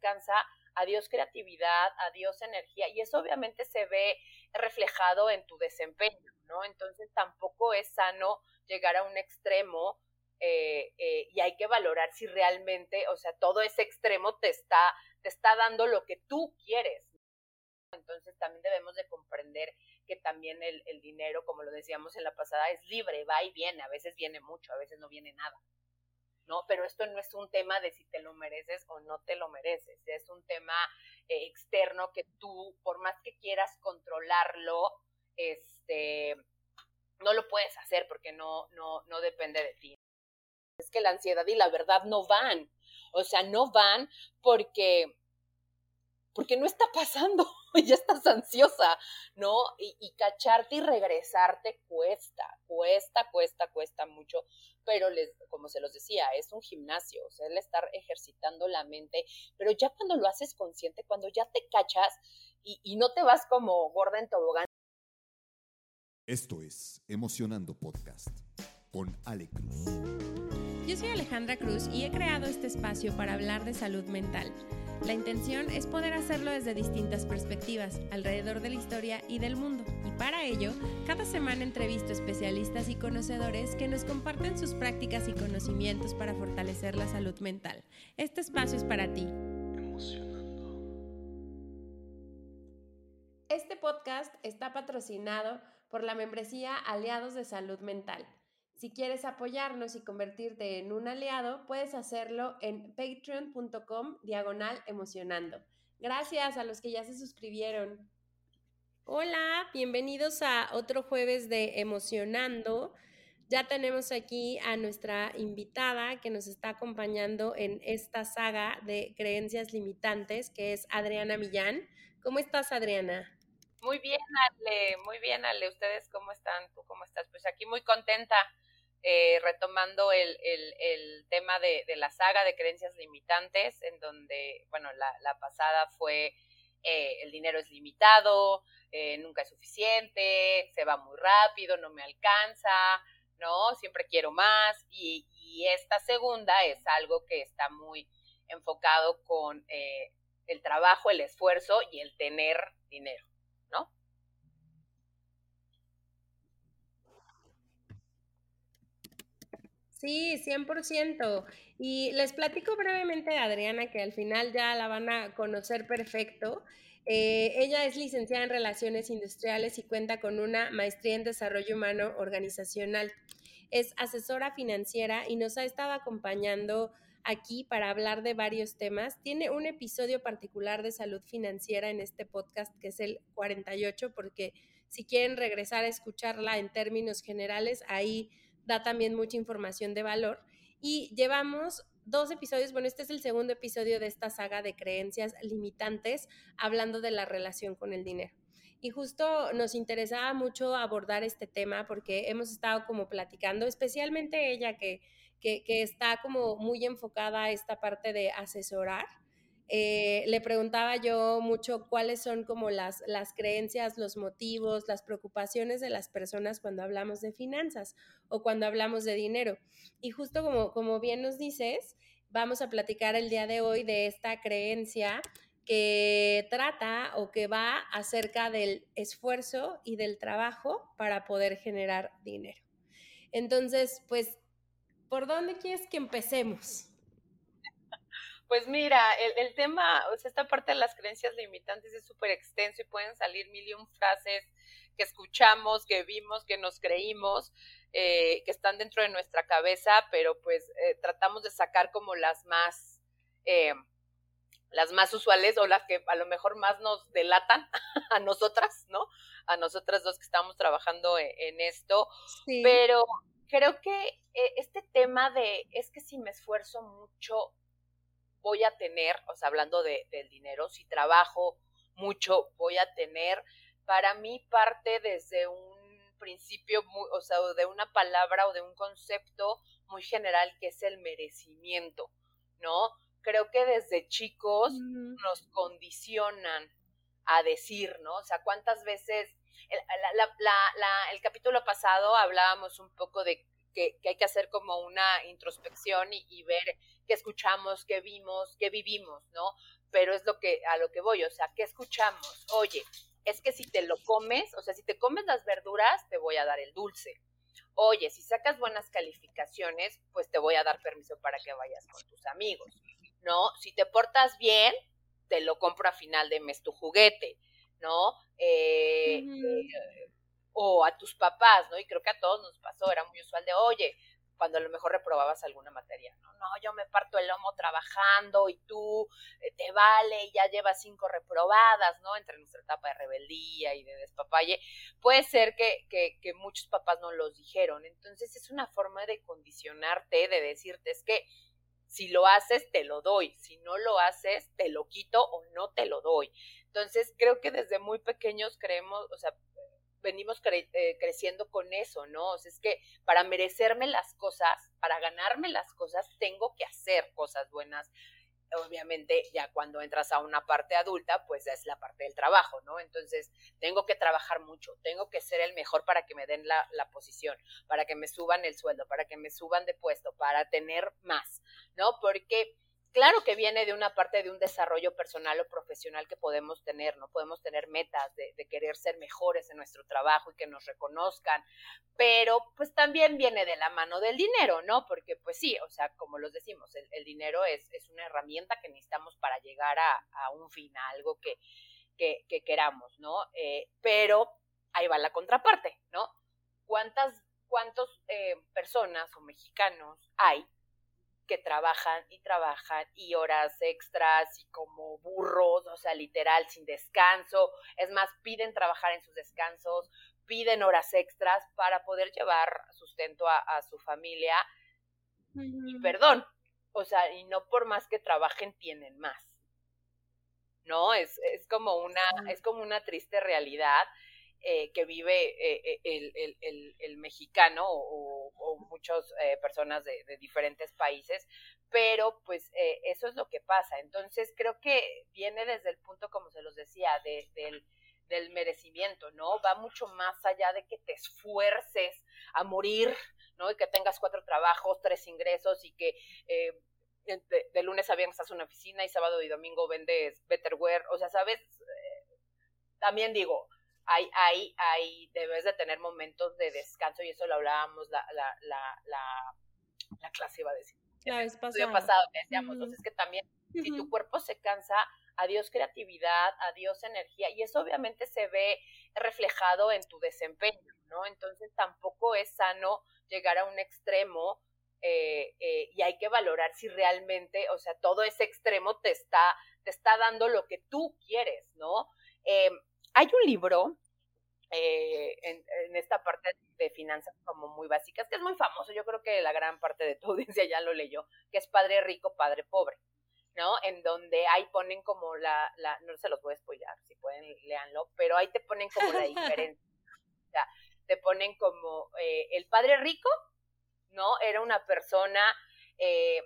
alcanza, adiós creatividad, adiós energía, y eso obviamente se ve reflejado en tu desempeño, ¿no? Entonces tampoco es sano llegar a un extremo eh, eh, y hay que valorar si realmente, o sea, todo ese extremo te está, te está dando lo que tú quieres. Entonces también debemos de comprender que también el dinero, como lo decíamos en la pasada, es libre, va y viene, a veces viene mucho, a veces no viene nada. ¿No? Pero esto no es un tema de si te lo mereces o no te lo mereces, es un tema eh, externo que tú, por más que quieras controlarlo, este, no lo puedes hacer porque no, no, no depende de ti. Es que la ansiedad y la verdad no van, o sea, no van porque porque no está pasando, ya estás ansiosa, ¿no? Y, cacharte y regresarte cuesta, cuesta, cuesta, cuesta mucho, pero les, como se los decía, es un gimnasio, o sea, el estar ejercitando la mente, pero ya cuando lo haces consciente, cuando ya te cachas y, y no te vas como gorda en tobogán. Esto es Emocionando Podcast con Ale Cruz. Yo soy Alejandra Cruz y he creado este espacio para hablar de salud mental la intención es poder hacerlo desde distintas perspectivas, alrededor de la historia y del mundo. Y para ello, cada semana entrevisto especialistas y conocedores que nos comparten sus prácticas y conocimientos para fortalecer la salud mental. Este espacio es para ti. Emocionando. Este podcast está patrocinado por la membresía Aliados de Salud Mental si quieres apoyarnos y convertirte en un aliado, puedes hacerlo en patreon.com diagonal emocionando. Gracias a los que ya se suscribieron. Hola, bienvenidos a otro jueves de Emocionando. Ya tenemos aquí a nuestra invitada que nos está acompañando en esta saga de creencias limitantes, que es Adriana Millán. ¿Cómo estás, Adriana? Muy bien, Ale, muy bien, Ale. ¿Ustedes cómo están? ¿Tú cómo estás? Pues aquí muy contenta eh, retomando el, el, tema de, la saga de creencias limitantes, en donde, bueno, la, pasada fue eh, el dinero es limitado, eh, nunca es suficiente, se va muy rápido, no me alcanza, ¿no? Siempre quiero más. Y, y esta segunda es algo que está muy enfocado con el trabajo, el esfuerzo y el tener dinero, ¿no? Sí, 100%. Y les platico brevemente a Adriana, que al final ya la van a conocer perfecto. Eh, ella es licenciada en Relaciones Industriales y cuenta con una maestría en Desarrollo Humano Organizacional. Es asesora financiera y nos ha estado acompañando aquí para hablar de varios temas. Tiene un episodio particular de salud financiera en este podcast que es el 48, porque si quieren regresar a escucharla en términos generales, ahí da también mucha información de valor. Y llevamos dos episodios, bueno, este es el segundo episodio de esta saga de creencias limitantes, hablando de la relación con el dinero. Y justo nos interesaba mucho abordar este tema porque hemos estado como platicando, especialmente ella que, que, está como muy enfocada a esta parte de asesorar eh, le preguntaba yo mucho cuáles son como las, las creencias, los motivos, las preocupaciones de las personas cuando hablamos de finanzas o cuando hablamos de dinero. Y justo como, como bien nos dices, vamos a platicar el día de hoy de esta creencia que trata o que va acerca del esfuerzo y del trabajo para poder generar dinero. Entonces, pues, ¿por dónde quieres que empecemos? Pues mira, el, tema, o sea, esta parte de las creencias limitantes es súper extenso y pueden salir mil y un frases que escuchamos, que vimos, que nos creímos, eh, que están dentro de nuestra cabeza, pero pues eh, tratamos de sacar como las más, eh, las más usuales o las que a lo mejor más nos delatan a nosotras, ¿no? A nosotras dos que estamos trabajando en, en esto, pero creo que este tema de es que si me esfuerzo mucho voy a tener, o sea, hablando de, del dinero, si trabajo mucho, voy a tener, para mí parte desde un principio, muy, o sea, de una palabra o de un concepto muy general que es el merecimiento, ¿no? Creo que desde chicos nos condicionan a decir, ¿no? O sea, cuántas veces, el, la, la, la, el capítulo pasado hablábamos un poco de que, hay que hacer como una introspección y, y, ver qué escuchamos, qué vimos, qué vivimos, ¿no? Pero es lo que, a lo que voy, o sea, ¿qué escuchamos? Oye, es que si te lo comes, o sea, si te comes las verduras, te voy a dar el dulce. Oye, si sacas buenas calificaciones, pues te voy a dar permiso para que vayas con tus amigos, ¿no? Si te portas bien, te lo compro a final de mes tu juguete, ¿no? Eh, eh, o a tus papás, ¿no? Y creo que a todos nos pasó, era muy usual de, oye, cuando a lo mejor reprobabas alguna materia, ¿no? No, yo me parto el lomo trabajando y tú eh, te vale y ya llevas cinco reprobadas, ¿no? Entre nuestra etapa de rebeldía y de despapalle. Puede ser que, que, que muchos papás no los dijeron. Entonces es una forma de condicionarte, de decirte, es que si lo haces, te lo doy. Si no lo haces, te lo quito o no te lo doy. Entonces, creo que desde muy pequeños creemos, o sea, venimos eh, creciendo con eso, ¿no? O sea, es que para merecerme las cosas, para ganarme las cosas, tengo que hacer cosas buenas. Obviamente, ya cuando entras a una parte adulta, pues es la parte del trabajo, ¿no? Entonces, tengo que trabajar mucho, tengo que ser el mejor para que me den la, la posición, para que me suban el sueldo, para que me suban de puesto, para tener más, ¿no? Porque claro que viene de una parte de un desarrollo personal o profesional que podemos tener, ¿no? Podemos tener metas de, querer ser mejores en nuestro trabajo y que nos reconozcan, pero pues también viene de la mano del dinero, ¿no? Porque pues sí, o sea, como los decimos, el, dinero es, es, una herramienta que necesitamos para llegar a, un fin, a algo que, que, queramos, ¿no? Eh, pero ahí va la contraparte, ¿no? ¿Cuántas, cuántas eh, personas o mexicanos hay que trabajan y trabajan y horas extras y como burros, o sea, literal, sin descanso. Es más, piden trabajar en sus descansos, piden horas extras para poder llevar sustento a, su familia. Y perdón, o sea, y no por más que trabajen tienen más. ¿No? Es, es como una, es como una triste realidad eh, que vive eh, eh, el, mexicano o, muchas personas de, diferentes países, pero pues eso es lo que pasa. Entonces creo que viene desde el punto, como se los decía, del, del merecimiento, ¿no? Va mucho más allá de que te esfuerces a morir, ¿no? Y que tengas cuatro trabajos, tres ingresos y que de, lunes a viernes estás en una oficina y sábado y domingo vendes Betterware, o sea, ¿sabes? también digo, hay, hay, hay, debes de tener momentos de descanso y eso lo hablábamos la, la, la, la, clase, iba a decir. La vez pasado. pasado que entonces también, si tu cuerpo se cansa, adiós creatividad, adiós energía, y eso obviamente se ve reflejado en tu desempeño, ¿no? Entonces tampoco es sano llegar a un extremo eh, eh, y hay que valorar si realmente, o sea, todo ese extremo te está, te está dando lo que tú quieres, ¿no? Eh, hay un libro eh, en, esta parte de finanzas como muy básicas, que es muy famoso, yo creo que la gran parte de tu audiencia ya lo leyó, que es Padre Rico, Padre Pobre, ¿no? En donde ahí ponen como la, la no se los voy a spoilar, si pueden, léanlo, pero ahí te ponen como la diferencia, o sea, te ponen como eh, el Padre Rico, ¿no? Era una persona eh,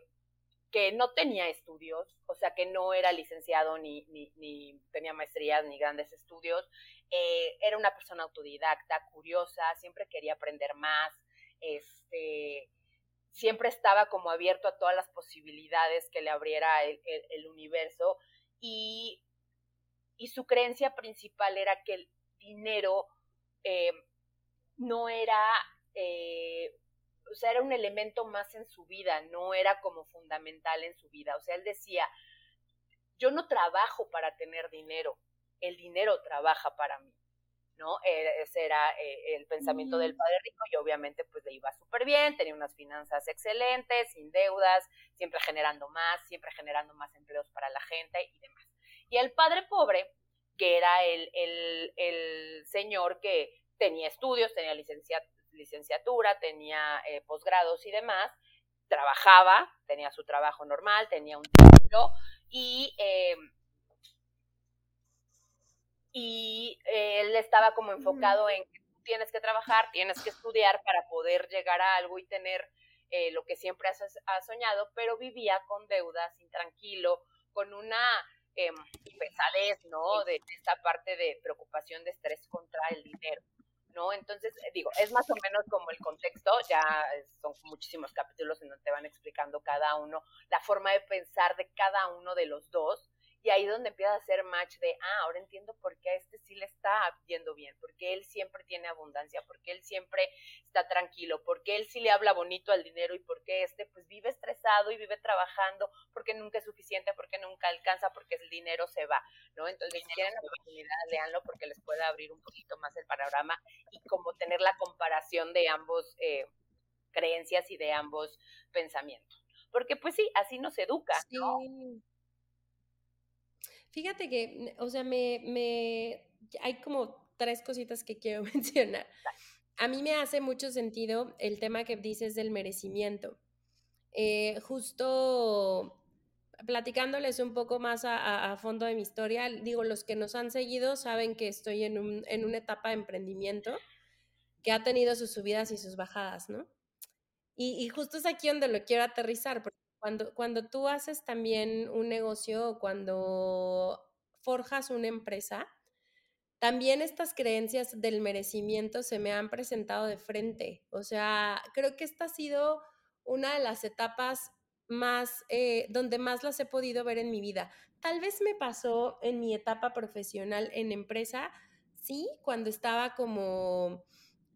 que no tenía estudios, o sea, que no era licenciado ni, ni, tenía maestrías ni grandes estudios, eh, era una persona autodidacta, curiosa, siempre quería aprender más, este, siempre estaba como abierto a todas las posibilidades que le abriera el, universo y, y, su creencia principal era que el dinero eh, no era eh, o sea, era un elemento más en su vida, no era como fundamental en su vida. O sea, él decía, yo no trabajo para tener dinero, el dinero trabaja para mí. ¿no? E, ese era eh, el pensamiento del padre rico y obviamente pues le iba súper bien, tenía unas finanzas excelentes, sin deudas, siempre generando más, siempre generando más empleos para la gente y demás. Y el padre pobre, que era el, el, el señor que tenía estudios, tenía licencia, licenciatura, tenía eh, posgrados y demás, trabajaba, tenía su trabajo normal, tenía un título y, eh, y él estaba como enfocado en que tienes que trabajar, tienes que estudiar para poder llegar a algo y tener eh, lo que siempre has, soñado, pero vivía con deudas, intranquilo, con una pesadez, ¿no? De esta parte de preocupación, de estrés contra el dinero. ¿No? Entonces, eh, digo, es más o menos como el contexto, ya son muchísimos capítulos en donde te van explicando cada uno, la forma de pensar de cada uno de los dos, y ahí donde empieza a hacer match de, ah, ahora entiendo por qué a este sí le está yendo bien, porque él siempre tiene abundancia, porque él siempre está tranquilo, porque él sí le habla bonito al dinero y porque este pues vive estresado y vive trabajando, porque nunca es suficiente, porque nunca alcanza, porque el dinero se va, ¿no? Entonces, si tienen la oportunidad, leanlo porque les puede abrir un poquito más el panorama y como tener la comparación de ambos eh, creencias y de ambos pensamientos. Porque pues sí, así nos educa, ¿no? Fíjate que, o sea, me, me, hay como tres cositas que quiero mencionar. A mí me hace mucho sentido el tema que dices del merecimiento. Eh, justo platicándoles un poco más a, fondo de mi historia, digo, los que nos han seguido saben que estoy en, un, en una etapa de emprendimiento que ha tenido sus subidas y sus bajadas, ¿no? Y, y justo es aquí donde lo quiero aterrizar, porque cuando, cuando tú haces también un negocio, cuando forjas una empresa, también estas creencias del merecimiento se me han presentado de frente. O sea, creo que esta ha sido una de las etapas más, eh, donde más las he podido ver en mi vida. Tal vez me pasó en mi etapa profesional en empresa, sí, cuando estaba como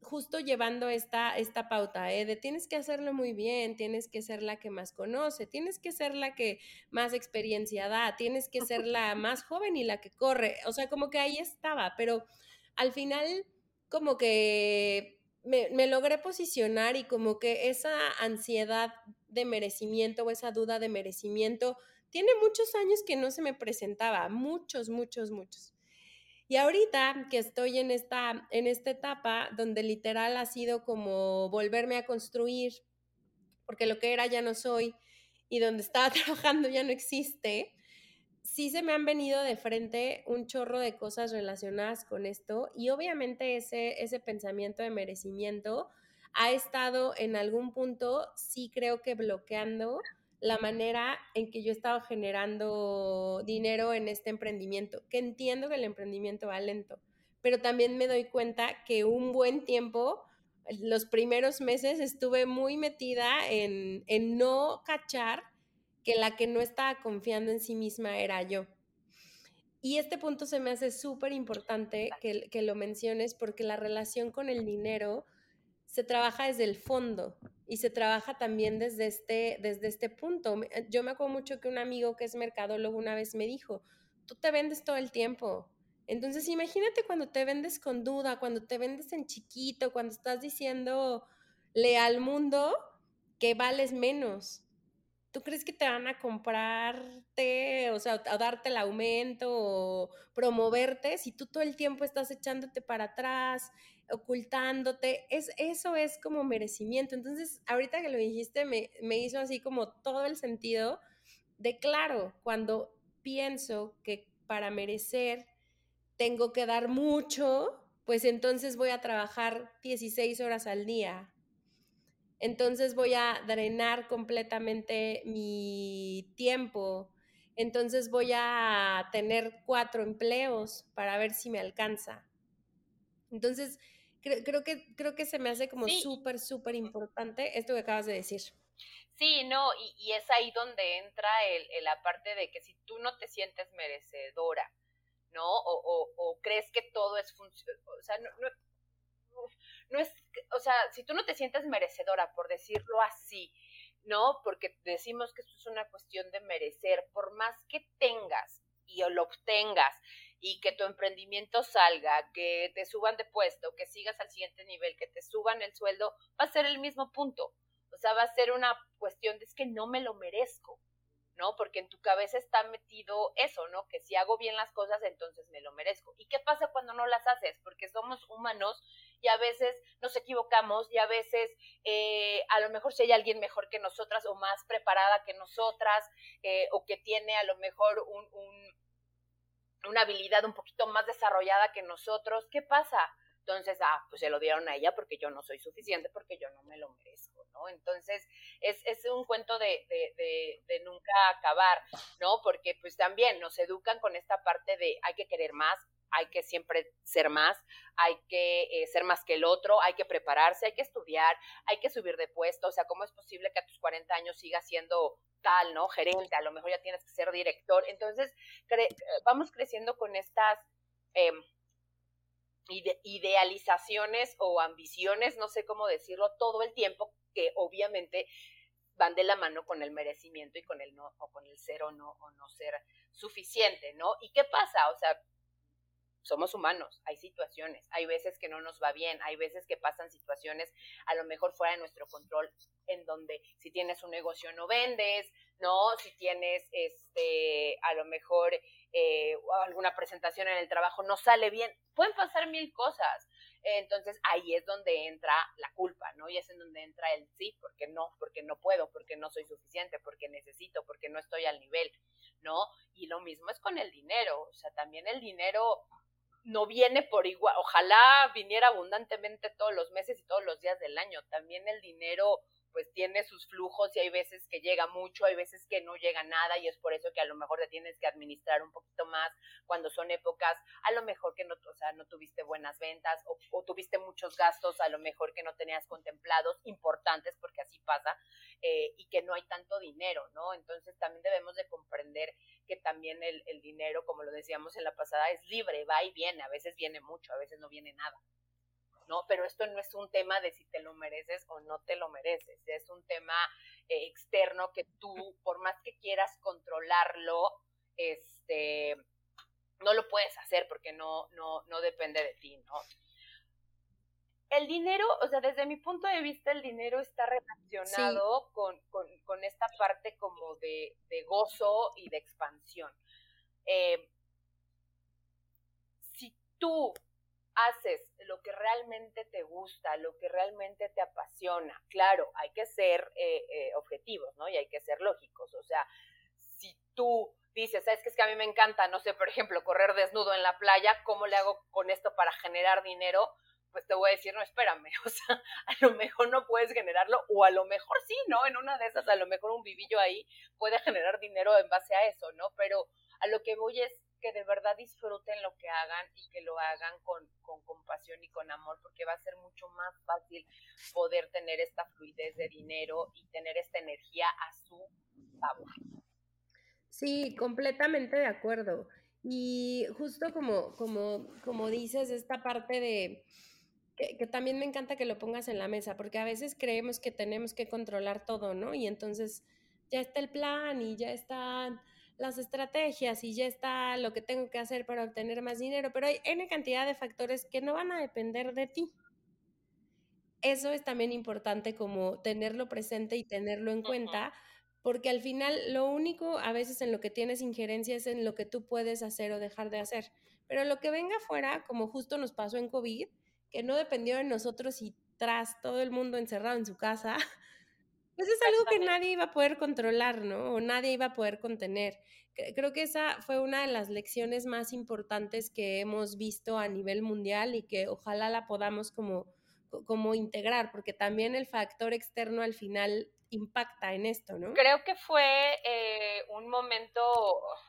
justo llevando esta, esta pauta, ¿eh? de tienes que hacerlo muy bien, tienes que ser la que más conoce, tienes que ser la que más experiencia da, tienes que ser la más joven y la que corre, o sea, como que ahí estaba, pero al final como que me, me logré posicionar y como que esa ansiedad de merecimiento o esa duda de merecimiento tiene muchos años que no se me presentaba, muchos, muchos, muchos. Y ahorita que estoy en esta, en esta etapa donde literal ha sido como volverme a construir, porque lo que era ya no soy y donde estaba trabajando ya no existe, sí se me han venido de frente un chorro de cosas relacionadas con esto y obviamente ese, ese pensamiento de merecimiento ha estado en algún punto, sí creo que bloqueando la manera en que yo he estado generando dinero en este emprendimiento, que entiendo que el emprendimiento va lento, pero también me doy cuenta que un buen tiempo, los primeros meses estuve muy metida en, no cachar que la que no estaba confiando en sí misma era yo. Y este punto se me hace súper importante que, que lo menciones porque la relación con el dinero se trabaja desde el fondo y se trabaja también desde este, desde este punto. Eh, yo me acuerdo mucho que un amigo que es mercadólogo una vez me dijo, tú te vendes todo el tiempo. Entonces imagínate cuando te vendes con duda, cuando te vendes en chiquito, cuando estás diciéndole al mundo que vales menos. ¿Tú crees que te van a comprarte, o sea, a darte el aumento o promoverte si tú todo el tiempo estás echándote para atrás, ocultándote, es, eso es como merecimiento. Entonces, ahorita que lo dijiste, me, me hizo así como todo el sentido de, claro, cuando pienso que para merecer tengo que dar mucho, pues entonces voy a trabajar 16 horas al día. Entonces voy a drenar completamente mi tiempo. Entonces voy a tener cuatro empleos para ver si me alcanza. Entonces, creo, que, creo que se me hace como súper, súper importante esto que acabas de decir. Sí, no, y, es ahí donde entra el, la parte de que si tú no te sientes merecedora, ¿no? O, o, crees que todo es funcional, o sea, no, no, es, o sea, si tú no te sientes merecedora, por decirlo así, ¿no? Porque decimos que esto es una cuestión de merecer, por más que tengas y lo obtengas y que tu emprendimiento salga, que te suban de puesto, que sigas al siguiente nivel, que te suban el sueldo, va a ser el mismo punto. O sea, va a ser una cuestión de es que no me lo merezco, ¿no? Porque en tu cabeza está metido eso, ¿no? Que si hago bien las cosas, entonces me lo merezco. ¿Y qué pasa cuando no las haces? Porque somos humanos y a veces nos equivocamos y a veces eh, a lo mejor si hay alguien mejor que nosotras o más preparada que nosotras eh, o que tiene a lo mejor un una habilidad un poquito más desarrollada que nosotros, ¿qué pasa? Entonces, ah, pues se lo dieron a ella porque yo no soy suficiente, porque yo no me lo merezco, ¿no? Entonces, es, es un cuento de, de, de, nunca acabar, ¿no? Porque pues también nos educan con esta parte de hay que querer más, hay que siempre ser más, hay que eh, ser más que el otro, hay que prepararse, hay que estudiar, hay que subir de puesto, o sea, ¿cómo es posible que a tus 40 años sigas siendo tal, ¿no? Gerente, a lo mejor ya tienes que ser director. Entonces, vamos creciendo con estas em, idealizaciones o ambiciones, no sé cómo decirlo, todo el tiempo, que obviamente van de la mano con el merecimiento y con el no, o con el ser o no, o no ser suficiente, ¿no? ¿Y qué pasa? O sea, somos humanos, hay situaciones, hay veces que no nos va bien, hay veces que pasan situaciones a lo mejor fuera de nuestro control, en donde si tienes un negocio no vendes, ¿no? Si tienes, este, a lo mejor eh, alguna presentación en el trabajo no sale bien, pueden pasar mil cosas. Entonces ahí es donde entra la culpa, ¿no? Y es en donde entra el sí, porque no, porque no puedo, porque no soy suficiente, porque necesito, porque no estoy al nivel, ¿no? Y lo mismo es con el dinero, o sea, también el dinero no viene por igual, ojalá viniera abundantemente todos los meses y todos los días del año, también el dinero pues tiene sus flujos y hay veces que llega mucho, hay veces que no llega nada y es por eso que a lo mejor te tienes que administrar un poquito más cuando son épocas, a lo mejor que no, o sea, no tuviste buenas ventas o, tuviste muchos gastos, a lo mejor que no tenías contemplados importantes porque así pasa eh, y que no hay tanto dinero, ¿no? Entonces también debemos de comprender que también el, el dinero, como lo decíamos en la pasada, es libre, va y viene, a veces viene mucho, a veces no viene nada. ¿No? Pero esto no es un tema de si te lo mereces o no te lo mereces, es un tema eh, externo que tú, por más que quieras controlarlo, este, no lo puedes hacer porque no, no, no depende de ti, ¿no? El dinero, o sea, desde mi punto de vista, el dinero está relacionado con, con, esta parte como de, de gozo y de expansión. Eh, si tú haces lo que realmente te gusta, lo que realmente te apasiona, claro, hay que ser eh, eh, objetivos, ¿no? Y hay que ser lógicos. O sea, si tú dices, ¿sabes qué? Es que a mí me encanta, no sé, por ejemplo, correr desnudo en la playa, ¿cómo le hago con esto para generar dinero? Pues te voy a decir, no, espérame, o sea, a lo mejor no puedes generarlo, o a lo mejor sí, ¿no? En una de esas, a lo mejor un vivillo ahí puede generar dinero en base a eso, ¿no? Pero a lo que voy es, que de verdad disfruten lo que hagan y que lo hagan con, compasión y con amor, porque va a ser mucho más fácil poder tener esta fluidez de dinero y tener esta energía a su favor. Sí, completamente de acuerdo. Y justo como, como, como dices, esta parte de que, que, también me encanta que lo pongas en la mesa, porque a veces creemos que tenemos que controlar todo, ¿no? Y entonces ya está el plan y ya están las estrategias y ya está lo que tengo que hacer para obtener más dinero, pero hay N cantidad de factores que no van a depender de ti. Eso es también importante como tenerlo presente y tenerlo en cuenta, porque al final lo único a veces en lo que tienes injerencia es en lo que tú puedes hacer o dejar de hacer. Pero lo que venga afuera, como justo nos pasó en COVID, que no dependió de nosotros y tras todo el mundo encerrado en su casa, Pues es algo que nadie iba a poder controlar, ¿no? O nadie iba a poder contener. Creo que esa fue una de las lecciones más importantes que hemos visto a nivel mundial y que ojalá la podamos como, como integrar, porque también el factor externo al final impacta en esto, ¿no? Creo que fue eh, un momento,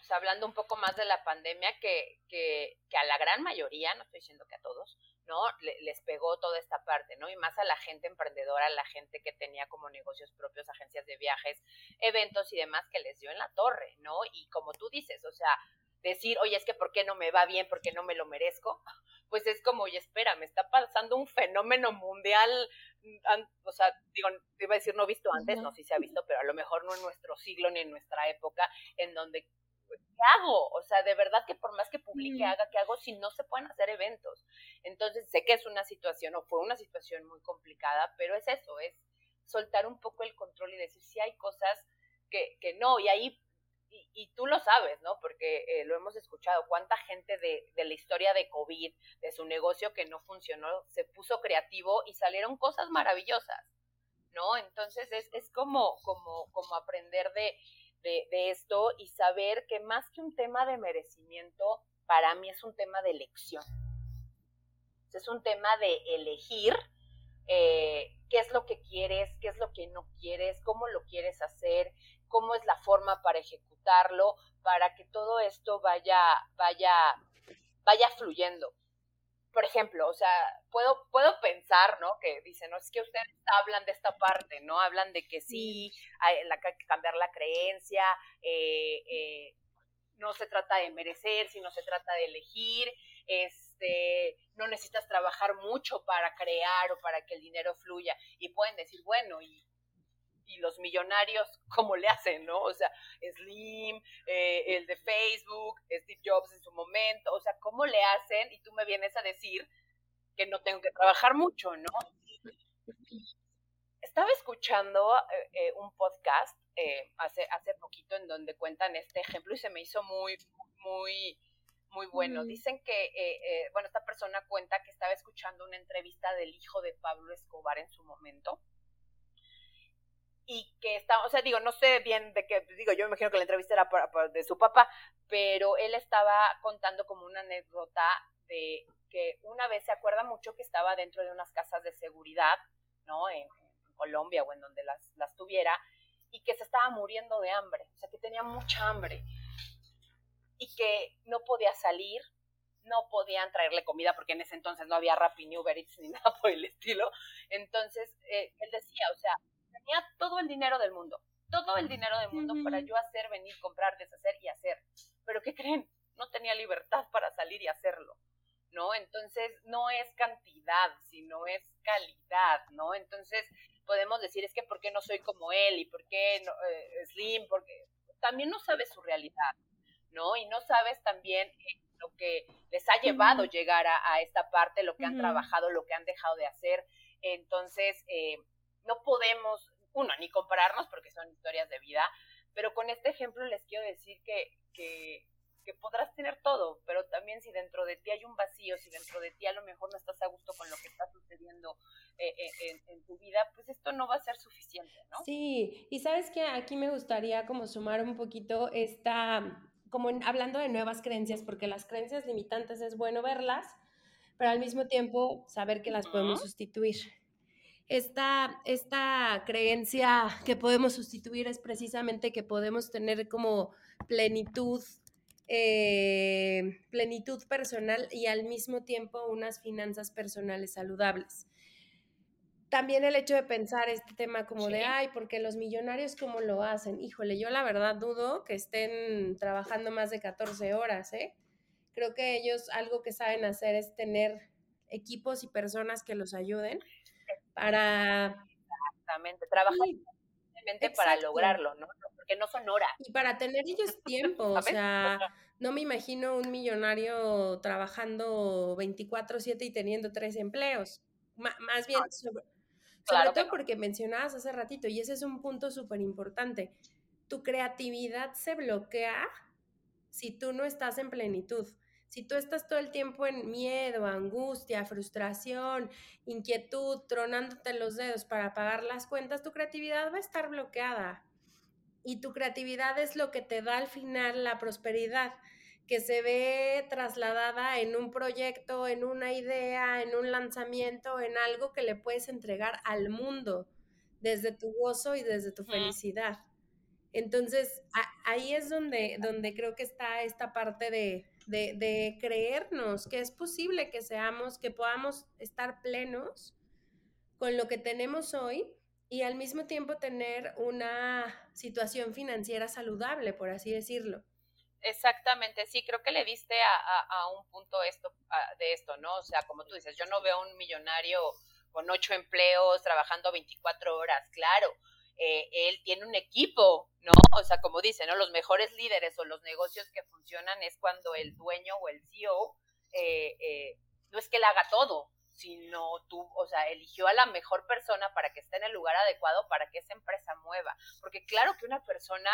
hablando un poco más de la pandemia, que, que, que a la gran mayoría, no estoy diciendo que a todos, ¿no? les pegó toda esta parte, ¿no? Y más a la gente emprendedora, a la gente que tenía como negocios propios, agencias de viajes, eventos y demás, que les dio en la torre, ¿no? Y como tú dices, o sea, decir, oye, es que ¿por qué no me va bien? ¿Por qué no me lo merezco? Pues es como, oye, espera, me está pasando un fenómeno mundial, o sea, digo, iba a decir no visto antes, no, sí se ha visto, pero a lo mejor no en nuestro siglo ni en nuestra época, en donde ¿qué hago? O sea, de verdad que por más que publique, haga, ¿qué hago si no se pueden hacer eventos? Entonces, sé que es una situación o fue una situación muy complicada, pero es eso, es soltar un poco el control y decir si hay cosas que, que no, y ahí, y, tú lo sabes, ¿no? Porque eh, lo hemos escuchado, cuánta gente de, de la historia de COVID, de su negocio que no funcionó, se puso creativo y salieron cosas maravillosas, ¿no? Entonces es, es como, como, como aprender de, de, esto y saber que más que un tema de merecimiento, para mí es un tema de elección. Es un tema de elegir eh, qué es lo que quieres, qué es lo que no quieres, cómo lo quieres hacer, cómo es la forma para ejecutarlo, para que todo esto vaya, vaya, vaya fluyendo. Por ejemplo, o sea, puedo, puedo pensar, ¿no? Que dicen, no, es que ustedes hablan de esta parte, ¿no? Hablan de que sí, hay que cambiar la creencia, eh, eh, no se trata de merecer, sino se trata de elegir, este, no necesitas trabajar mucho para crear o para que el dinero fluya. Y pueden decir, bueno, y, y los millonarios, ¿cómo le hacen, no? O sea, Slim, eh, el de Facebook, Steve Jobs en su momento, o sea, ¿cómo le hacen? Y tú me vienes a decir que no tengo que trabajar mucho, ¿no? Estaba escuchando eh, eh, un podcast hace, hace poquito en donde cuentan este ejemplo y se me hizo muy, muy, muy bueno. Mm. Dicen que, bueno, esta persona cuenta que estaba escuchando una entrevista del hijo de Pablo Escobar en su momento y que está, o sea, digo, no sé bien de qué, digo, yo me imagino que la entrevista era de su papá, pero él estaba contando como una anécdota de que una vez se acuerda mucho que estaba dentro de unas casas de seguridad, ¿no? En, Colombia o en donde las, las tuviera, y que se estaba muriendo de hambre, o sea, que tenía mucha hambre y que no podía salir, no podían traerle comida porque en ese entonces no había Rappi ni ni nada por el estilo. Entonces, eh, él decía, o sea, tenía todo el dinero del mundo, todo el dinero del mundo para yo hacer, venir, comprar, deshacer y hacer. Pero ¿qué creen? No tenía libertad para salir y hacerlo, ¿no? Entonces no es cantidad, sino es calidad, ¿no? Entonces podemos decir, es que ¿por qué no soy como él? ¿Y por qué no, eh, Slim? Porque también no sabes su realidad, ¿no? Y no sabes también eh, lo que les ha llevado llegar a, esta parte, lo que han trabajado, lo que han dejado de hacer. Entonces, eh, no podemos, uno, ni compararnos porque son historias de vida, pero con este ejemplo les quiero decir que, que, podrás tener todo, pero también si dentro de ti hay un vacío, si dentro de ti a lo mejor no estás a gusto con lo que está sucediendo eh, eh, en, tu vida, pues esto no va a ser suficiente, ¿no? Sí, y sabes que aquí me gustaría como sumar un poquito esta, como hablando de nuevas creencias, porque las creencias limitantes es bueno verlas, pero al mismo tiempo saber que las podemos sustituir esta, esta creencia que podemos sustituir es precisamente que podemos tener como plenitud, eh, plenitud personal y al mismo tiempo unas finanzas personales saludables. También el hecho de pensar este tema como de, ay, porque los millonarios cómo lo hacen. Híjole, yo la verdad dudo que estén trabajando más de 14 horas, ¿eh? Creo que ellos algo que saben hacer es tener equipos y personas que los ayuden para... Exactamente, trabajar para lograrlo, ¿no? Porque no son horas. Y para tener ellos tiempo, o sea, no me imagino un millonario trabajando 24/7 y teniendo tres empleos. más bien, sobre, todo porque mencionabas hace ratito, y ese es un punto súper importante, tu creatividad se bloquea si tú no estás en plenitud. Si tú estás todo el tiempo en miedo, angustia, frustración, inquietud, tronándote los dedos para pagar las cuentas, tu creatividad va a estar bloqueada. Y tu creatividad es lo que te da al final la prosperidad, que se ve trasladada en un proyecto, en una idea, en un lanzamiento, en algo que le puedes entregar al mundo desde tu gozo y desde tu felicidad. Entonces, ahí es donde, donde creo que está esta parte de, de, creernos que es posible que seamos, que podamos estar plenos con lo que tenemos hoy y al mismo tiempo tener una situación financiera saludable, por así decirlo. Exactamente, sí, creo que le diste a, un punto esto, de esto, ¿no? O sea, como tú dices, yo no veo un millonario con ocho empleos trabajando 24 horas, claro, eh, él tiene un equipo, ¿no? O sea, como dice, ¿no? Los mejores líderes o los negocios que funcionan es cuando el dueño o el CEO eh, eh, no es que él haga todo, sino tú, o sea, eligió a la mejor persona para que esté en el lugar adecuado para que esa empresa mueva. Porque claro que una persona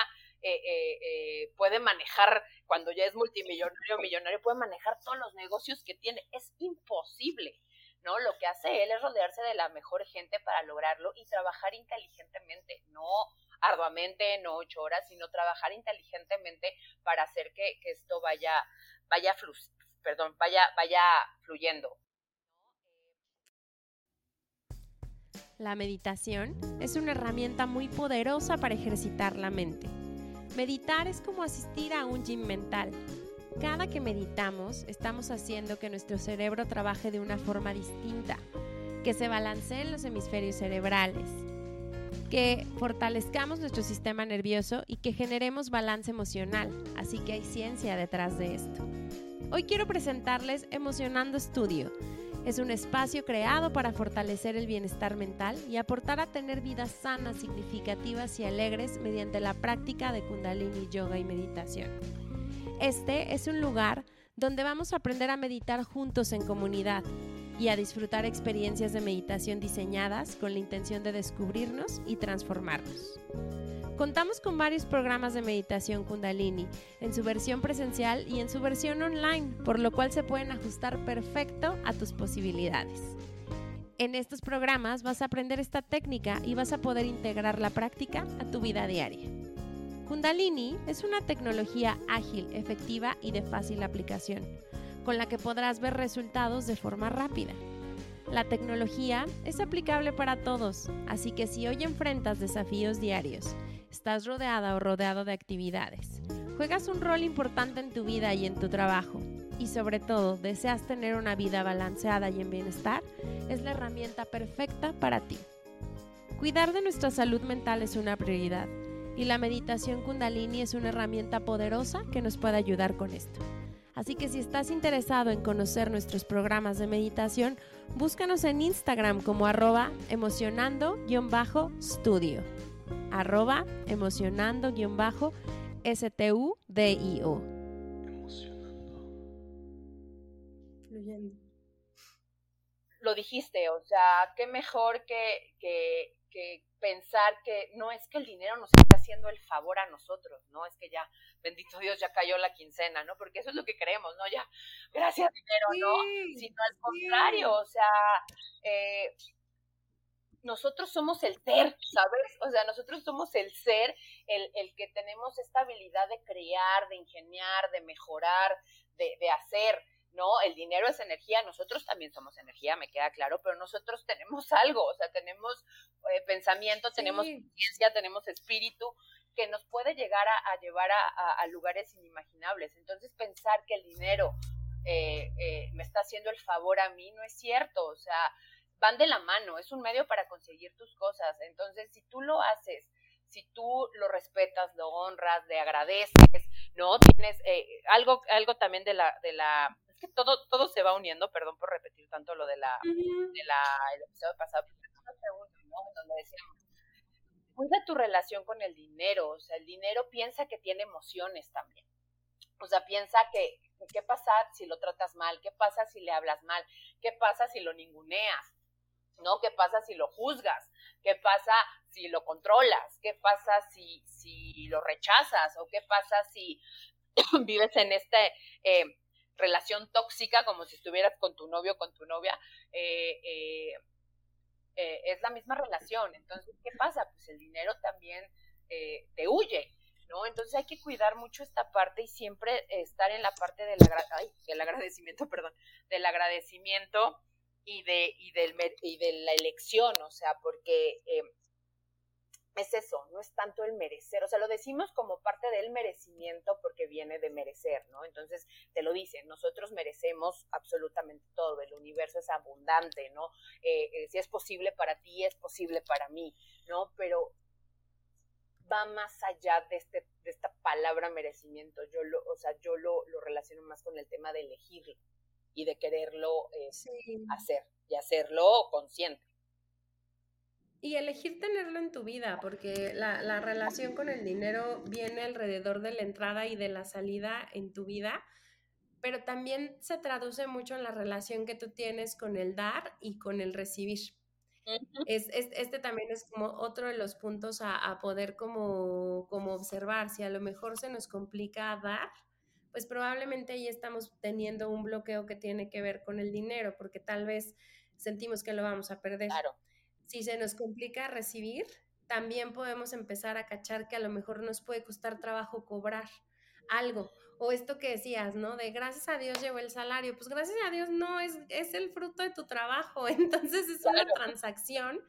puede manejar, cuando ya es multimillonario o millonario, puede manejar todos los negocios que tiene. Es imposible. ¿No? Lo que hace él es rodearse de la mejor gente para lograrlo y trabajar inteligentemente, no arduamente, no ocho horas, sino trabajar inteligentemente para hacer que, esto vaya, vaya, perdón, vaya, vaya fluyendo. La meditación es una herramienta muy poderosa para ejercitar la mente. Meditar es como asistir a un gym mental cada que meditamos estamos haciendo que nuestro cerebro trabaje de una forma distinta, que se balanceen los hemisferios cerebrales, que fortalezcamos nuestro sistema nervioso y que generemos balance emocional. Así que hay ciencia detrás de esto. Hoy quiero presentarles Emocionando Estudio. Es un espacio creado para fortalecer el bienestar mental y aportar a tener vidas sanas, significativas y alegres mediante la práctica de kundalini, yoga y meditación. Este es un lugar donde vamos a aprender a meditar juntos en comunidad y a disfrutar experiencias de meditación diseñadas con la intención de descubrirnos y transformarnos. Contamos con varios programas de meditación kundalini en su versión presencial y en su versión online, por lo cual se pueden ajustar perfecto a tus posibilidades. En estos programas vas a aprender esta técnica y vas a poder integrar la práctica a tu vida diaria. Kundalini es una tecnología ágil, efectiva y de fácil aplicación con la que podrás ver resultados de forma rápida. La tecnología es aplicable para todos, así que si hoy enfrentas desafíos diarios, estás rodeada o rodeado de actividades, juegas un rol importante en tu vida y en tu trabajo, y sobre todo deseas tener una vida balanceada y en bienestar, es la herramienta perfecta para ti. Cuidar de nuestra salud mental es una prioridad, y la meditación kundalini es una herramienta poderosa que nos puede ayudar con esto. Así que si estás interesado en conocer nuestros programas de meditación, búscanos en Instagram como arroba emocionando-studio. Arroba emocionando-studio. Lo dijiste, o sea, qué mejor que, que, que pensar que no es que el dinero nos esté haciendo el favor a nosotros, no es que ya, bendito Dios, ya cayó la quincena, ¿no? Porque eso es lo que creemos, ¿no? Ya, gracias dinero, ¿no? Sino al contrario, o sea, eh, nosotros somos el ser, ¿sabes? O sea, nosotros somos el ser, el, el que tenemos esta habilidad de crear, de ingeniar, de mejorar, de, de hacer. ¿No? El dinero es energía, nosotros también somos energía, me queda claro, pero nosotros tenemos algo, o sea, tenemos eh, pensamiento, tenemos conciencia, tenemos espíritu que nos puede llegar a, llevar a, lugares inimaginables. Entonces, pensar que el dinero eh, eh, me está haciendo el favor a mí no es cierto, o sea, van de la mano, es un medio para conseguir tus cosas. Entonces, si tú lo haces, si tú lo respetas, lo honras, le agradeces, ¿no? Tienes algo, algo también de la, de la es que todo, todo se va uniendo, perdón por repetir tanto lo de la, de la el episodio pasado, ¿no? Donde decíamos, cuida tu relación con el dinero, o sea, el dinero piensa que tiene emociones también. O sea, piensa que, ¿qué pasa si lo tratas mal? ¿Qué pasa si le hablas mal? ¿Qué pasa si lo ninguneas? ¿No? ¿Qué pasa si lo juzgas? ¿Qué pasa si lo controlas? ¿Qué pasa si, si lo rechazas? ¿O qué pasa si vives en este eh, relación tóxica, como si estuvieras con tu novio o con tu novia, eh, eh, eh, es la misma relación. Entonces, ¿qué pasa? Pues el dinero también te huye, ¿no? Entonces hay que cuidar mucho esta parte y siempre estar en la parte del, del agradecimiento, perdón, del agradecimiento y de, y, del, y de la elección, o sea, porque es eso, no es tanto el merecer, o sea, lo decimos como parte del merecimiento porque viene de merecer, ¿no? Entonces te lo dicen, nosotros merecemos absolutamente todo, el universo es abundante, ¿no? Eh, eh, si es posible para ti, es posible para mí, ¿no? Pero va más allá de, este, de esta palabra merecimiento, yo lo, o sea, yo lo, lo relaciono más con el tema de elegirlo y de quererlo eh, hacer y hacerlo consciente. Y elegir tenerlo en tu vida, porque la, la, relación con el dinero viene alrededor de la entrada y de la salida en tu vida, pero también se traduce mucho en la relación que tú tienes con el dar y con el recibir. es, este también es como otro de los puntos a, a, poder como, como observar. Si a lo mejor se nos complica dar, pues probablemente ahí estamos teniendo un bloqueo que tiene que ver con el dinero, porque tal vez sentimos que lo vamos a perder. Claro si se nos complica recibir, también podemos empezar a cachar que a lo mejor nos puede costar trabajo cobrar algo. O esto que decías, ¿no? De gracias a Dios llegó el salario. Pues gracias a Dios no, es, es el fruto de tu trabajo. Entonces es una transacción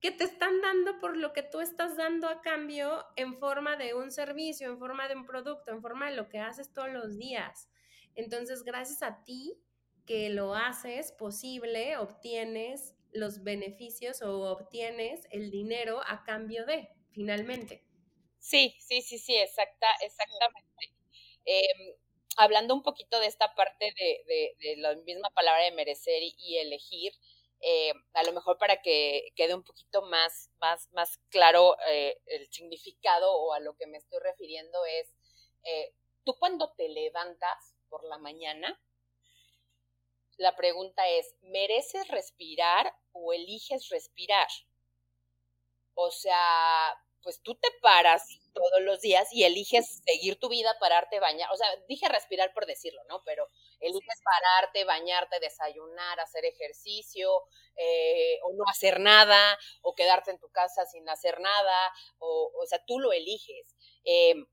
que te están dando por lo que tú estás dando a cambio en forma de un servicio, en forma de un producto, en forma de lo que haces todos los días. Entonces, gracias a ti que lo haces posible, obtienes los beneficios o obtienes el dinero a cambio de, finalmente. Sí, sí, sí, sí, exacta, exactamente. Em, hablando un poquito de esta parte de, de, la misma palabra de merecer y elegir, eh, a lo mejor para que quede un poquito más, más, más claro eh, el significado o a lo que me estoy refiriendo es, eh, tú cuando te levantas por la mañana, la pregunta es, ¿mereces respirar o eliges respirar? O sea, pues tú te paras todos los días y eliges seguir tu vida, pararte, bañar. O sea, dije respirar por decirlo, ¿no? Pero eliges pararte, bañarte, desayunar, hacer ejercicio, eh, o no hacer nada, o quedarte en tu casa sin hacer nada, o, o sea, tú lo eliges. Em,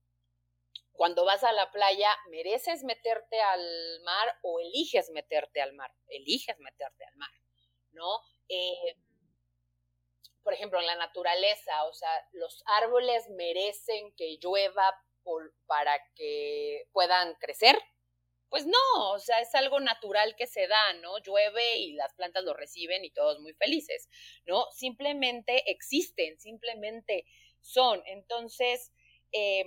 cuando vas a la playa, ¿mereces meterte al mar o eliges meterte al mar? Eliges meterte al mar, ¿no? Eh, por ejemplo, en la naturaleza, o sea, los árboles merecen que llueva para que puedan crecer. Pues no, o sea, es algo natural que se da, ¿no? Llueve y las plantas lo reciben y todos muy felices, ¿no? Simplemente existen, simplemente son. Entonces, eh,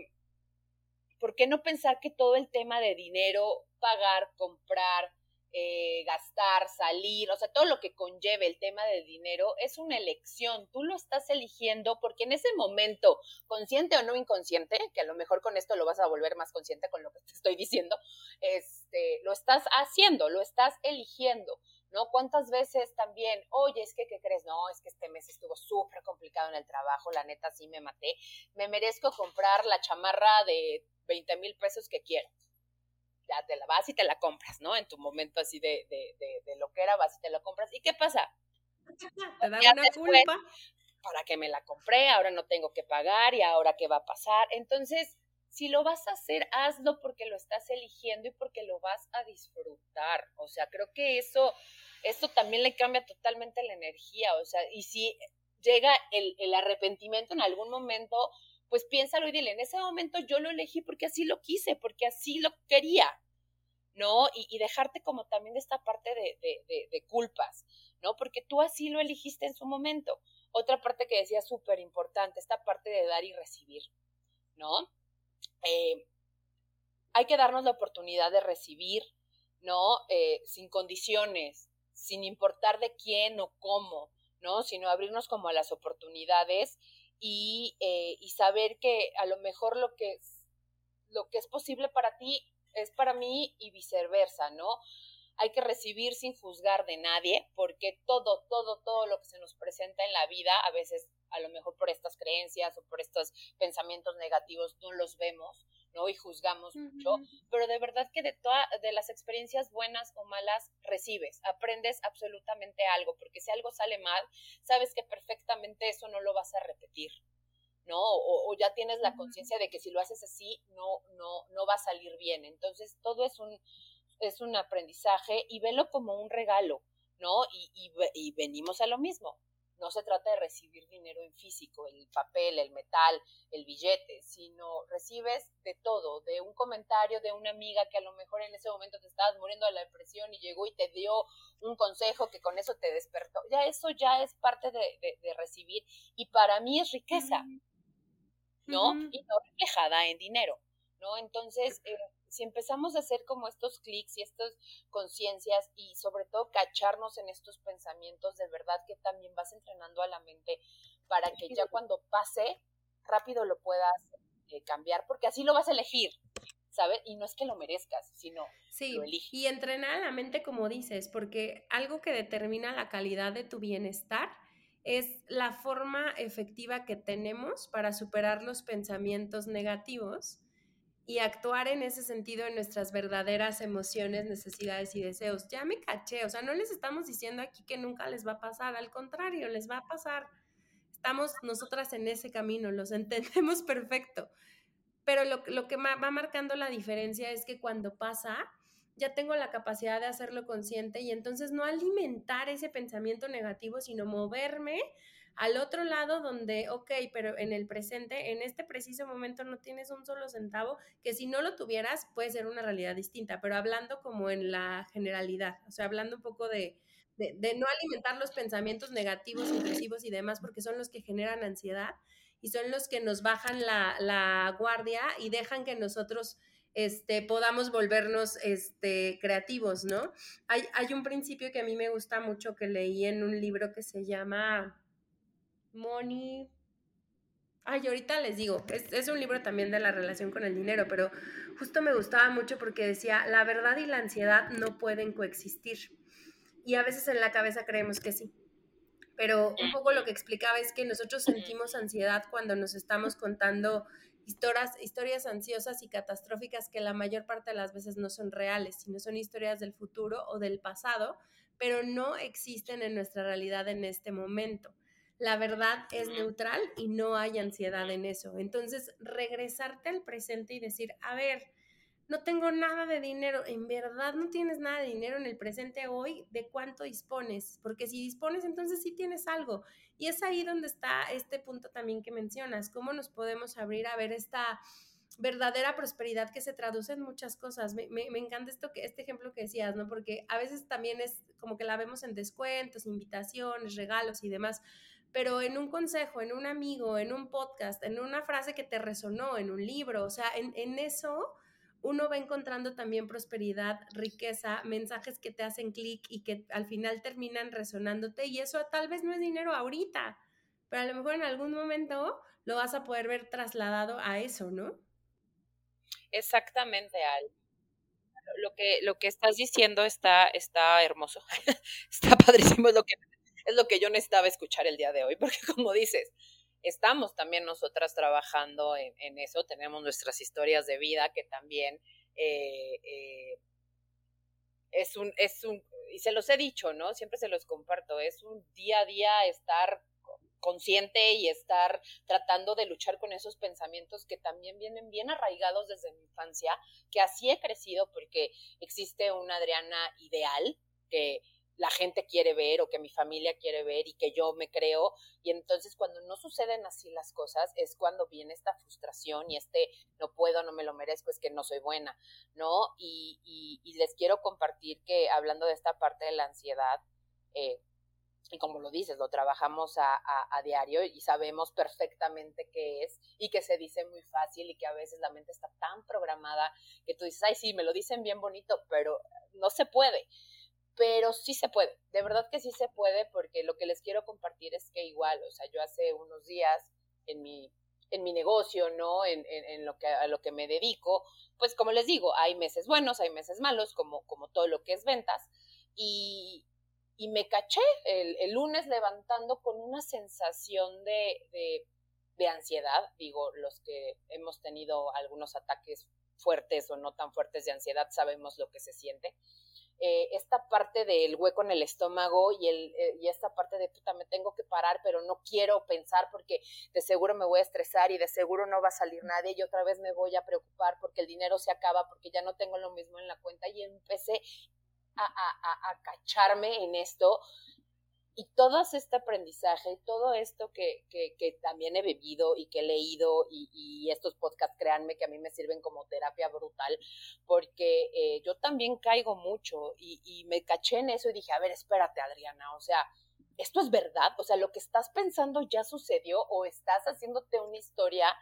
¿por qué no pensar que todo el tema de dinero, pagar, comprar, eh, gastar, salir, o sea, todo lo que conlleve el tema del dinero es una elección. Tú lo estás eligiendo porque en ese momento, consciente o no inconsciente, que a lo mejor con esto lo vas a volver más consciente con lo que te estoy diciendo, este, lo estás haciendo, lo estás eligiendo. ¿No? ¿Cuántas veces también, oye, es que, ¿qué crees? No, es que este mes estuvo súper complicado en el trabajo, la neta sí me maté, me merezco comprar la chamarra de 20 mil pesos que quiero ya te la vas y te la compras, ¿no? En tu momento así de, de, de, lo que era, vas y te la compras. ¿Y qué pasa? Te da una culpa. ¿Para que me la compré? Ahora no tengo que pagar y ahora qué va a pasar. Entonces, si lo vas a hacer, hazlo porque lo estás eligiendo y porque lo vas a disfrutar. O sea, creo que eso, esto también le cambia totalmente la energía. O sea, y si llega el, arrepentimiento en algún momento, pues piénsalo y dile, en ese momento yo lo elegí porque así lo quise, porque así lo quería, ¿no? Y, dejarte como también de esta parte de, de, culpas, ¿no? Porque tú así lo elegiste en su momento. Otra parte que decía súper importante, esta parte de dar y recibir, ¿no? Eh, hay que darnos la oportunidad de recibir, ¿no? Eh, sin condiciones, sin importar de quién o cómo, ¿no? Sino abrirnos como a las oportunidades y, eh, y saber que a lo mejor lo que, es, lo que es posible para ti es para mí y viceversa, ¿no? Hay que recibir sin juzgar de nadie, porque todo, todo, todo lo que se nos presenta en la vida, a veces a lo mejor por estas creencias o por estos pensamientos negativos no los vemos, ¿no? Y juzgamos mucho, pero de verdad que de todas de las experiencias buenas o malas recibes, aprendes absolutamente algo, porque si algo sale mal, sabes que perfectamente eso no lo vas a repetir. ¿no? O, ya tienes la conciencia de que si lo haces así, no, no, no va a salir bien. Entonces, todo es un, es un aprendizaje y velo como un regalo, ¿no? y, y venimos a lo mismo no se trata de recibir dinero en físico, el papel, el metal, el billete, sino recibes de todo, de un comentario de una amiga que a lo mejor en ese momento te estabas muriendo de la depresión y llegó y te dio un consejo que con eso te despertó. Ya eso ya es parte de, recibir y para mí es riqueza, ¿no? Y no reflejada en dinero, ¿no? Entonces, eh, si empezamos a hacer como estos clics y estas conciencias y sobre todo cacharnos en estos pensamientos, de verdad que también vas entrenando a la mente para que ya cuando pase, rápido lo puedas eh, cambiar, porque así lo vas a elegir. ¿sabes? Y no es que lo merezcas, sino sí, lo eliges. Y entrenar a la mente, como dices, porque algo que determina la calidad de tu bienestar es la forma efectiva que tenemos para superar los pensamientos negativos y actuar en ese sentido en nuestras verdaderas emociones, necesidades y deseos. Ya me caché, o sea, no les estamos diciendo aquí que nunca les va a pasar, al contrario, les va a pasar. Estamos nosotras en ese camino, los entendemos perfecto. Pero lo, lo que va marcando la diferencia es que cuando pasa, ya tengo la capacidad de hacerlo consciente y entonces no alimentar ese pensamiento negativo, sino moverme al otro lado donde, ok, pero en el presente, en este preciso momento no tienes un solo centavo, que si no lo tuvieras puede ser una realidad distinta, pero hablando como en la generalidad, o sea, hablando un poco de, no alimentar los pensamientos negativos, intrusivos y demás, porque son los que generan ansiedad y son los que nos bajan la, la guardia y dejan que nosotros este, podamos volvernos este, creativos, ¿no? Hay, hay un principio que a mí me gusta mucho que leí en un libro que se llama Money. Ay, ahorita les digo, es, es, un libro también de la relación con el dinero, pero justo me gustaba mucho porque decía, la verdad y la ansiedad no pueden coexistir. Y a veces en la cabeza creemos que sí. Pero un poco lo que explicaba es que nosotros sentimos ansiedad cuando nos estamos contando historias, historias ansiosas y catastróficas que la mayor parte de las veces no son reales, sino son historias del futuro o del pasado, pero no existen en nuestra realidad en este momento la verdad es neutral y no hay ansiedad en eso. Entonces, regresarte al presente y decir, a ver, no tengo nada de dinero, en verdad no tienes nada de dinero en el presente hoy, ¿de cuánto dispones? Porque si dispones, entonces sí tienes algo. Y es ahí donde está este punto también que mencionas, cómo nos podemos abrir a ver esta verdadera prosperidad que se traduce en muchas cosas. Me, me, encanta esto que, este ejemplo que decías, ¿no? Porque a veces también es como que la vemos en descuentos, invitaciones, regalos y demás, pero en un consejo, en un amigo, en un podcast, en una frase que te resonó, en un libro, o sea, en, eso uno va encontrando también prosperidad, riqueza, mensajes que te hacen clic y que al final terminan resonándote y eso tal vez no es dinero ahorita, pero a lo mejor en algún momento lo vas a poder ver trasladado a eso, ¿no? Exactamente, Al. Lo que, lo que estás diciendo está, está hermoso, está padrísimo, lo que es lo que yo necesitaba escuchar el día de hoy, porque como dices, estamos también nosotras trabajando en, eso, tenemos nuestras historias de vida que también eh, eh, es un, es un, y se los he dicho, ¿no? Siempre se los comparto, es un día a día estar consciente y estar tratando de luchar con esos pensamientos que también vienen bien arraigados desde mi infancia, que así he crecido porque existe una Adriana ideal que la gente quiere ver o que mi familia quiere ver y que yo me creo. Y entonces cuando no suceden así las cosas es cuando viene esta frustración y este no puedo, no me lo merezco, es que no soy buena, ¿no? Y, y, les quiero compartir que hablando de esta parte de la ansiedad, eh, y como lo dices, lo trabajamos a, a, diario y sabemos perfectamente qué es y que se dice muy fácil y que a veces la mente está tan programada que tú dices, ay, sí, me lo dicen bien bonito, pero no se puede pero sí se puede, de verdad que sí se puede, porque lo que les quiero compartir es que igual, o sea, yo hace unos días en mi, en mi negocio, ¿no? En, en, lo que, a lo que me dedico, pues como les digo, hay meses buenos, hay meses malos, como, como todo lo que es ventas, y, y me caché el, el, lunes levantando con una sensación de, de, de ansiedad, digo, los que hemos tenido algunos ataques fuertes o no tan fuertes de ansiedad sabemos lo que se siente eh, esta parte del hueco en el estómago y, el, eh, y esta parte de puta, me tengo que parar, pero no quiero pensar porque de seguro me voy a estresar y de seguro no va a salir nadie y otra vez me voy a preocupar porque el dinero se acaba, porque ya no tengo lo mismo en la cuenta y empecé a, a, a cacharme en esto y todo este aprendizaje, todo esto que, que, que, también he bebido y que he leído y, y, estos podcasts, créanme que a mí me sirven como terapia brutal, porque eh, yo también caigo mucho y, y me caché en eso y dije, a ver, espérate Adriana, o sea, ¿esto es verdad? O sea, lo que estás pensando ya sucedió o estás haciéndote una historia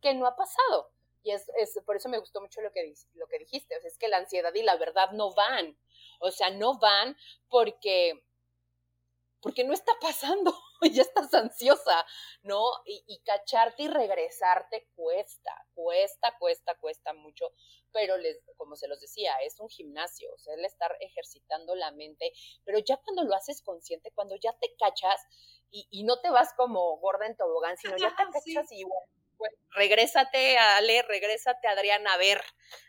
que no ha pasado. Y es, es por eso me gustó mucho lo que, lo que dijiste, o sea, es que la ansiedad y la verdad no van. O sea, no van porque porque no está pasando, ya estás ansiosa, ¿no? Y, cacharte y regresarte cuesta, cuesta, cuesta, cuesta mucho, pero les, como se los decía, es un gimnasio, o sea, el estar ejercitando la mente, pero ya cuando lo haces consciente, cuando ya te cachas y, no te vas como gorda en tobogán, sino ya te cachas y bueno, pues, regrésate, Ale, regrésate, Adriana, a ver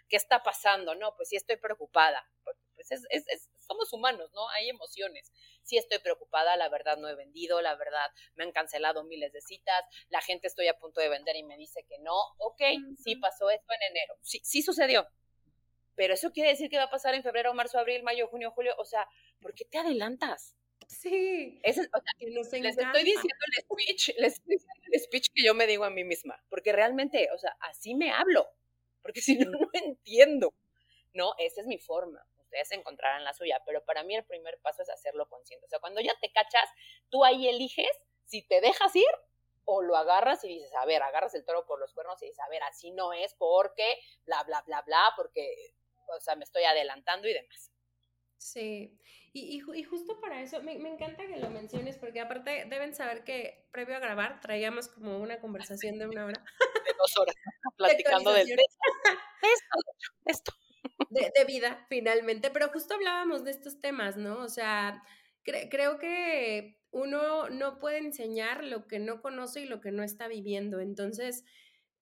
qué está pasando, no, pues sí estoy preocupada, pues es, es, somos humanos, ¿no? Hay emociones. Sí estoy preocupada, la verdad no he vendido, la verdad me han cancelado miles de citas, la gente estoy a punto de vender y me dice que no. Ok, sí pasó esto en enero, sí, sí sucedió. Pero eso quiere decir que va a pasar en febrero, marzo, abril, mayo, junio, julio. O sea, ¿por qué te adelantas? Sí. les estoy diciendo el speech, les estoy diciendo el speech que yo me digo a mí misma, porque realmente, o sea, así me hablo, porque si no, no entiendo. No, esa es mi forma. Ustedes encontrarán la suya, pero para mí el primer paso es hacerlo consciente. O sea, cuando ya te cachas, tú ahí eliges si te dejas ir o lo agarras y dices, a ver, agarras el toro por los cuernos y dices, a ver, así no es porque, bla, bla, bla, bla, porque, o sea, me estoy adelantando y demás. Sí, y, y, justo para eso, me, me, encanta que lo menciones, porque aparte deben saber que previo a grabar traíamos como una conversación de una hora. De dos horas, platicando de, esto, esto. De, vida, finalmente, pero justo hablábamos de estos temas, ¿no? O sea, creo que uno no puede enseñar lo que no conoce y lo que no está viviendo. Entonces,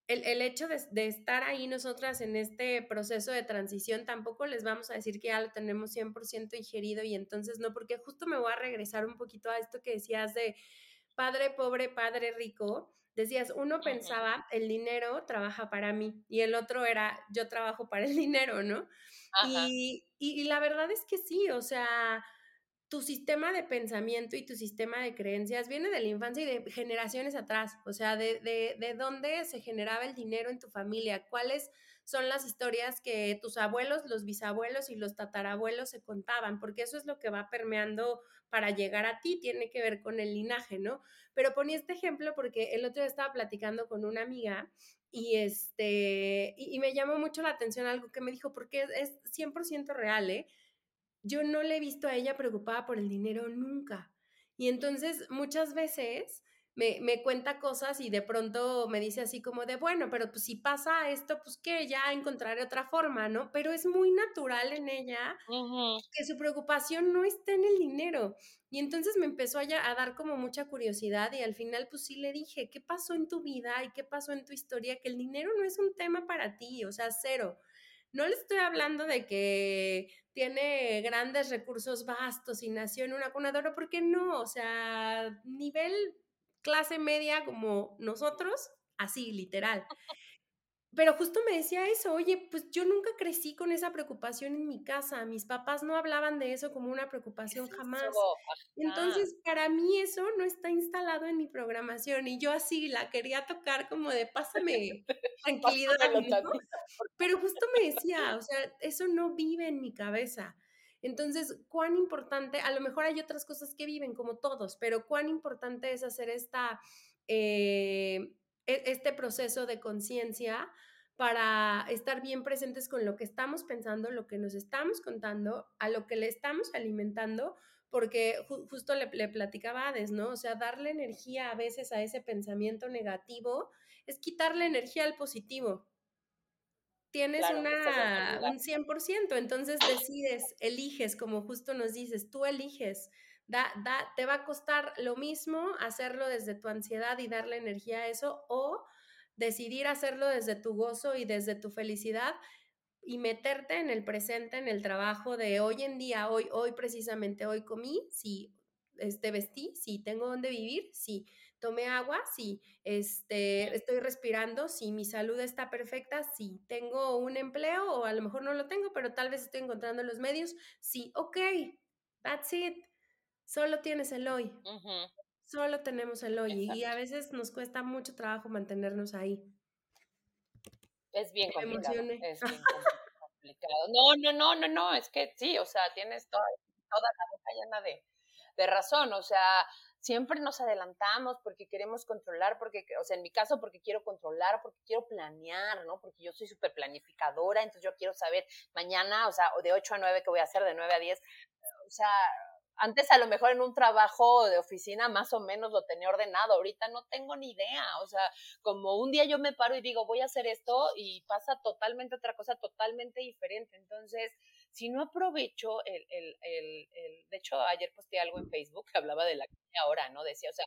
el, el hecho de, de, estar ahí nosotras en este proceso de transición, tampoco les vamos a decir que ya lo tenemos 100% ingerido y entonces no, porque justo me voy a regresar un poquito a esto que decías de padre pobre, padre rico. Decías, uno pensaba, el dinero trabaja para mí y el otro era, yo trabajo para el dinero, ¿no? Y, y, y la verdad es que sí, o sea, tu sistema de pensamiento y tu sistema de creencias viene de la infancia y de generaciones atrás, o sea, de, de, de, dónde se generaba el dinero en tu familia, cuáles son las historias que tus abuelos, los bisabuelos y los tatarabuelos se contaban, porque eso es lo que va permeando para llegar a ti, tiene que ver con el linaje, ¿no? Pero ponía este ejemplo porque el otro día estaba platicando con una amiga y este, y, me llamó mucho la atención algo que me dijo, porque es 100% real, ¿eh? yo no le he visto a ella preocupada por el dinero nunca. Y entonces muchas veces me, me, cuenta cosas y de pronto me dice así como de, bueno, pero pues si pasa esto, pues que ya encontraré otra forma, ¿no? Pero es muy natural en ella que su preocupación no esté en el dinero. Y entonces me empezó a, a dar como mucha curiosidad y al final pues sí le dije, ¿qué pasó en tu vida y qué pasó en tu historia? Que el dinero no es un tema para ti, o sea, cero. No le estoy hablando de que tiene grandes recursos vastos y nació en una cuna de oro, porque no, o sea, nivel clase media como nosotros, así, literal. Pero justo me decía eso, oye, pues yo nunca crecí con esa preocupación en mi casa, mis papás no hablaban de eso como una preocupación jamás. Entonces, para mí eso no está instalado en mi programación y yo así la quería tocar como de pásame tranquilidad. Pero justo me decía, o sea, eso no vive en mi cabeza. Entonces, cuán importante, a lo mejor hay otras cosas que viven como todos, pero cuán importante es hacer esta... Eh, e-, este proceso de conciencia para estar bien presentes con lo que estamos pensando, lo que nos estamos contando, a lo que le estamos alimentando, porque justo le, platicaba a ¿no? O sea, darle energía a veces a ese pensamiento negativo es quitarle energía al positivo. Tienes una, un 100%, entonces decides, eliges, como justo nos dices, tú eliges te va a costar lo mismo hacerlo desde tu ansiedad y darle energía a eso o decidir hacerlo desde tu gozo y desde tu felicidad y meterte en el presente, en el trabajo de hoy en día, hoy, hoy precisamente, hoy comí, sí, este, vestí, sí, tengo donde vivir, sí, tomé agua, sí, este, estoy respirando, sí, mi salud está perfecta, sí, tengo un empleo o a lo mejor no lo tengo, pero tal vez estoy encontrando los medios, sí, ok, that's it. Solo tienes el hoy. Solo tenemos el hoy. Y a veces nos cuesta mucho trabajo mantenernos ahí. Es bien complicado. Es bien complicado. No, no, no, no, no. Es que sí, o sea, tienes toda, toda la llena de, de razón. O sea, siempre nos adelantamos porque queremos controlar, porque, o sea, en mi caso, porque quiero controlar, porque quiero planear, ¿no? Porque yo soy súper planificadora, entonces yo quiero saber mañana, o sea, de 8 a 9 que voy a hacer, de 9 a 10. O sea, antes a lo mejor en un trabajo de oficina más o menos lo tenía ordenado, ahorita no tengo ni idea, o sea, como un día yo me paro y digo, voy a hacer esto y pasa totalmente otra cosa totalmente diferente, entonces, si no aprovecho el, el, el, el de hecho ayer posté algo en Facebook que hablaba de la hora, ¿no? Decía, o sea,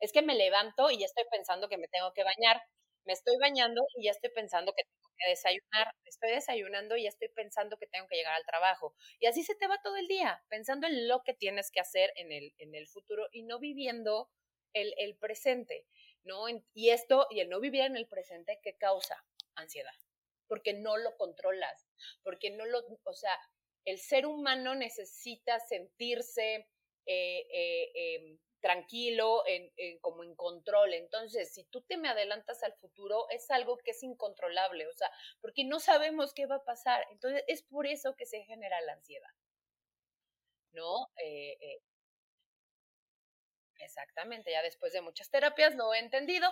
es que me levanto y ya estoy pensando que me tengo que bañar, me estoy bañando y ya estoy pensando que tengo que desayunar, estoy desayunando y ya estoy pensando que tengo que llegar al trabajo. Y así se te va todo el día, pensando en lo que tienes que hacer en el, en el futuro y no viviendo el, el presente, ¿no? Y esto, y el no vivir en el presente, ¿qué causa? Ansiedad, porque no lo controlas, porque no lo, o sea, el ser humano necesita sentirse eh, eh, em, tranquilo, como en control. Entonces, si tú te me adelantas al futuro, es algo que es incontrolable, o sea, porque no sabemos qué va a pasar. Entonces, es por eso que se genera la ansiedad. ¿No? Exactamente, ya después de muchas terapias lo he entendido,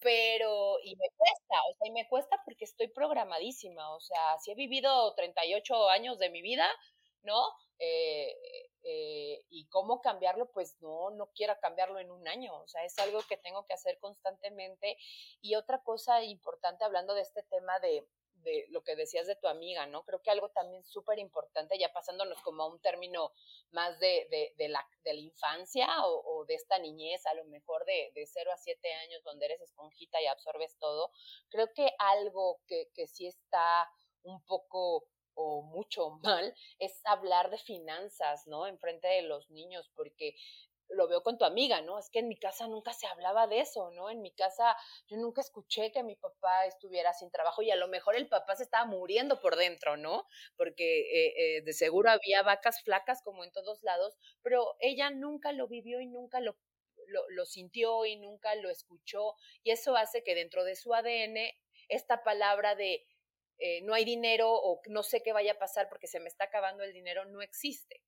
pero y me cuesta, o sea, y me cuesta porque estoy programadísima, o sea, si he vivido 38 años de mi vida, ¿no? Eh, eh, y cómo cambiarlo, pues no, no quiero cambiarlo en un año, o sea, es algo que tengo que hacer constantemente. Y otra cosa importante, hablando de este tema de, de lo que decías de tu amiga, ¿no? Creo que algo también súper importante, ya pasándonos como a un término más de, de, la, de infancia o, de esta niñez, a lo mejor de, de 0 a 7 años, donde eres esponjita y absorbes todo, creo que algo que, que sí está un poco o mucho mal es hablar de finanzas, ¿no? En frente de los niños, porque lo veo con tu amiga, ¿no? Es que en mi casa nunca se hablaba de eso, ¿no? En mi casa yo nunca escuché que mi papá estuviera sin trabajo y a lo mejor el papá se estaba muriendo por dentro, ¿no? Porque eh, eh, de seguro había vacas flacas como en todos lados, pero ella nunca lo vivió y nunca lo, lo, sintió y nunca lo escuchó y eso hace que dentro de su ADN esta palabra de eh, no hay dinero o no sé qué vaya a pasar porque se me está acabando el dinero no existe.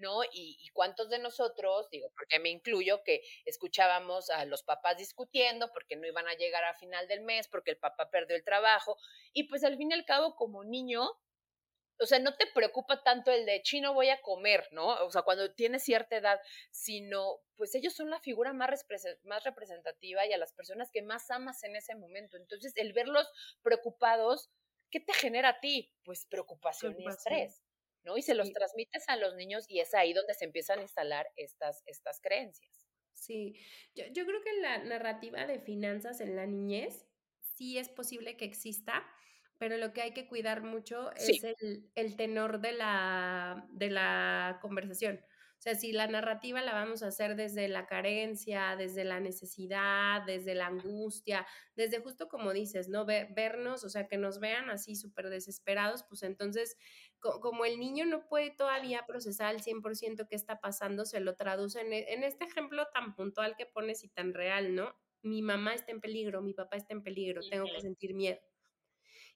¿No? Y, cuántos de nosotros, digo, porque me incluyo, que escuchábamos a los papás discutiendo porque no iban a llegar a final del mes, porque el papá perdió el trabajo, y pues al fin y al cabo, como niño, o sea, no te preocupa tanto el de chino voy a comer, ¿no? O sea, cuando tienes cierta edad, sino, pues ellos son la figura más, más representativa y a las personas que más amas en ese momento. Entonces, el verlos preocupados, ¿qué te genera a ti? Pues preocupación. y estrés. ¿No? Y se los transmites a los niños y es ahí donde se empiezan a instalar estas, estas creencias. Sí, yo, yo creo que la narrativa de finanzas en la niñez sí es posible que exista, pero lo que hay que cuidar mucho es el, el, tenor de la, de la conversación. O sea, si la narrativa la vamos a hacer desde la carencia, desde la necesidad, desde la angustia, desde justo como dices, ¿no? vernos, o sea, que nos vean así súper desesperados, pues entonces, como el niño no puede todavía procesar al 100% qué está pasando, se lo traduce en, en este ejemplo tan puntual que pones y tan real, ¿no? Mi mamá está en peligro, mi papá está en peligro, tengo que sentir miedo.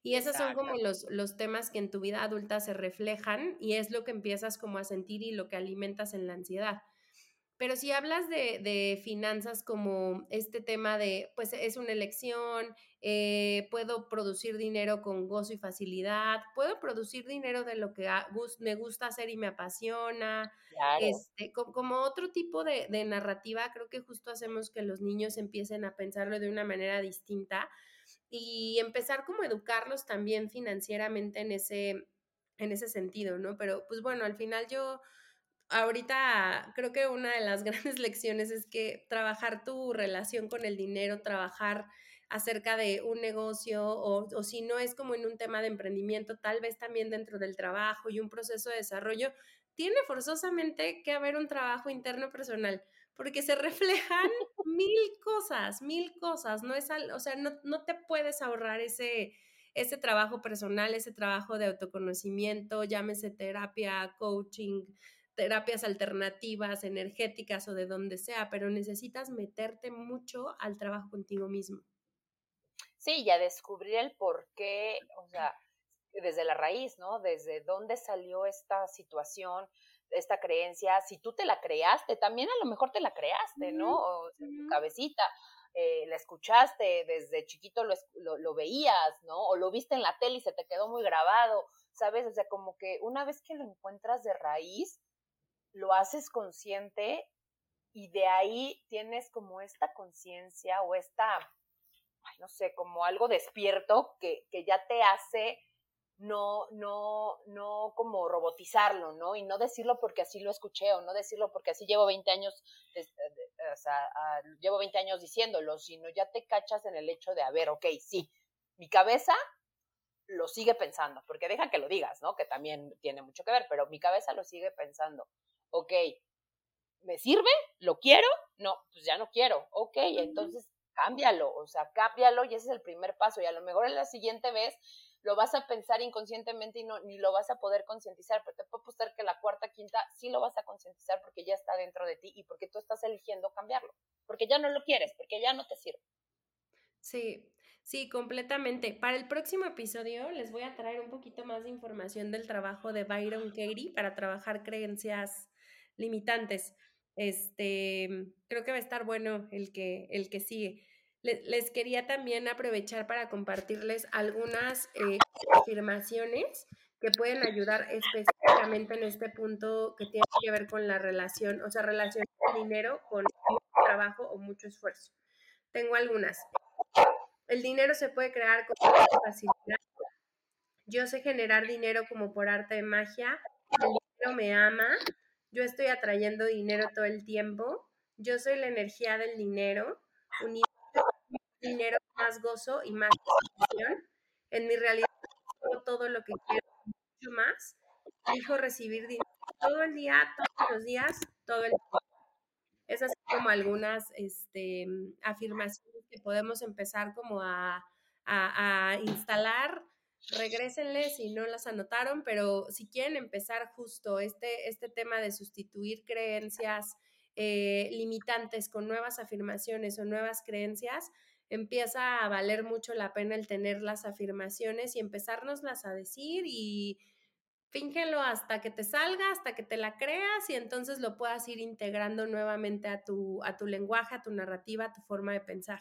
Y esos son como los, los temas que en tu vida adulta se reflejan y es lo que empiezas como a sentir y lo que alimentas en la ansiedad. Pero si hablas de, de finanzas como este tema de, pues es una elección, eh, puedo producir dinero con gozo y facilidad, puedo producir dinero de lo que me gusta hacer y me apasiona, este, como, otro tipo de, de narrativa, creo que justo hacemos que los niños empiecen a pensarlo de una manera distinta y empezar como a educarlos también financieramente en ese, en ese sentido, ¿no? Pero pues bueno, al final yo ahorita creo que una de las grandes lecciones es que trabajar tu relación con el dinero, trabajar acerca de un negocio o, o, si no es como en un tema de emprendimiento, tal vez también dentro del trabajo y un proceso de desarrollo, tiene forzosamente que haber un trabajo interno personal porque se reflejan mil cosas, mil cosas, no es, o sea, no, no te puedes ahorrar ese, ese trabajo personal, ese trabajo de autoconocimiento, llámese terapia, coaching, terapias alternativas, energéticas o de donde sea, pero necesitas meterte mucho al trabajo contigo mismo. Sí, y a descubrir el por qué, o sea, desde la raíz, ¿no? Desde dónde salió esta situación, esta creencia, si tú te la creaste, también a lo mejor te la creaste, ¿no? O en tu cabecita, eh, la escuchaste, desde chiquito lo, lo, veías, ¿no? O lo viste en la tele y se te quedó muy grabado, ¿sabes? O sea, como que una vez que lo encuentras de raíz, lo haces consciente y de ahí tienes como esta conciencia o esta, no sé, como algo despierto que, que ya te hace no, no, no como robotizarlo, ¿no? Y no decirlo porque así lo escuché o no decirlo porque así llevo 20 años, o sea, llevo 20 años diciéndolo, sino ya te cachas en el hecho de, a ver, ok, sí, mi cabeza lo sigue pensando, porque deja que lo digas, ¿no? Que también tiene mucho que ver, pero mi cabeza lo sigue pensando, ok, ¿me sirve? ¿Lo quiero? No, pues ya no quiero, ok, entonces cámbialo, o sea, cámbialo y ese es el primer paso y a lo mejor en la siguiente vez lo vas a pensar inconscientemente y no, ni lo vas a poder concientizar, pero te puedo apostar que la cuarta, quinta sí lo vas a concientizar porque ya está dentro de ti y porque tú estás eligiendo cambiarlo, porque ya no lo quieres, porque ya no te sirve. Sí, sí, completamente. Para el próximo episodio les voy a traer un poquito más de información del trabajo de Byron Katie para trabajar creencias limitantes. Este, creo que va a estar bueno el que, el que sigue les quería también aprovechar para compartirles algunas eh, afirmaciones que pueden ayudar específicamente en este punto que tiene que ver con la relación, o sea, relación de dinero con trabajo o mucho esfuerzo. Tengo algunas. El dinero se puede crear con facilidad. Yo sé generar dinero como por arte de magia. El dinero me ama. Yo estoy atrayendo dinero todo el tiempo. Yo soy la energía del dinero dinero, más gozo y más satisfacción. En mi realidad, todo lo que quiero, mucho más. Elijo recibir dinero todo el día, todos los días, todo el tiempo. Esas son como algunas este, afirmaciones que podemos empezar como a, a, a instalar. Regrésenle si no las anotaron, pero si quieren empezar justo este, este tema de sustituir creencias eh, limitantes con nuevas afirmaciones o nuevas creencias, empieza a valer mucho la pena el tener las afirmaciones y empezárnoslas a decir y fíngelo hasta que te salga, hasta que te la creas y entonces lo puedas ir integrando nuevamente a tu, a tu lenguaje, a tu narrativa, a tu forma de pensar.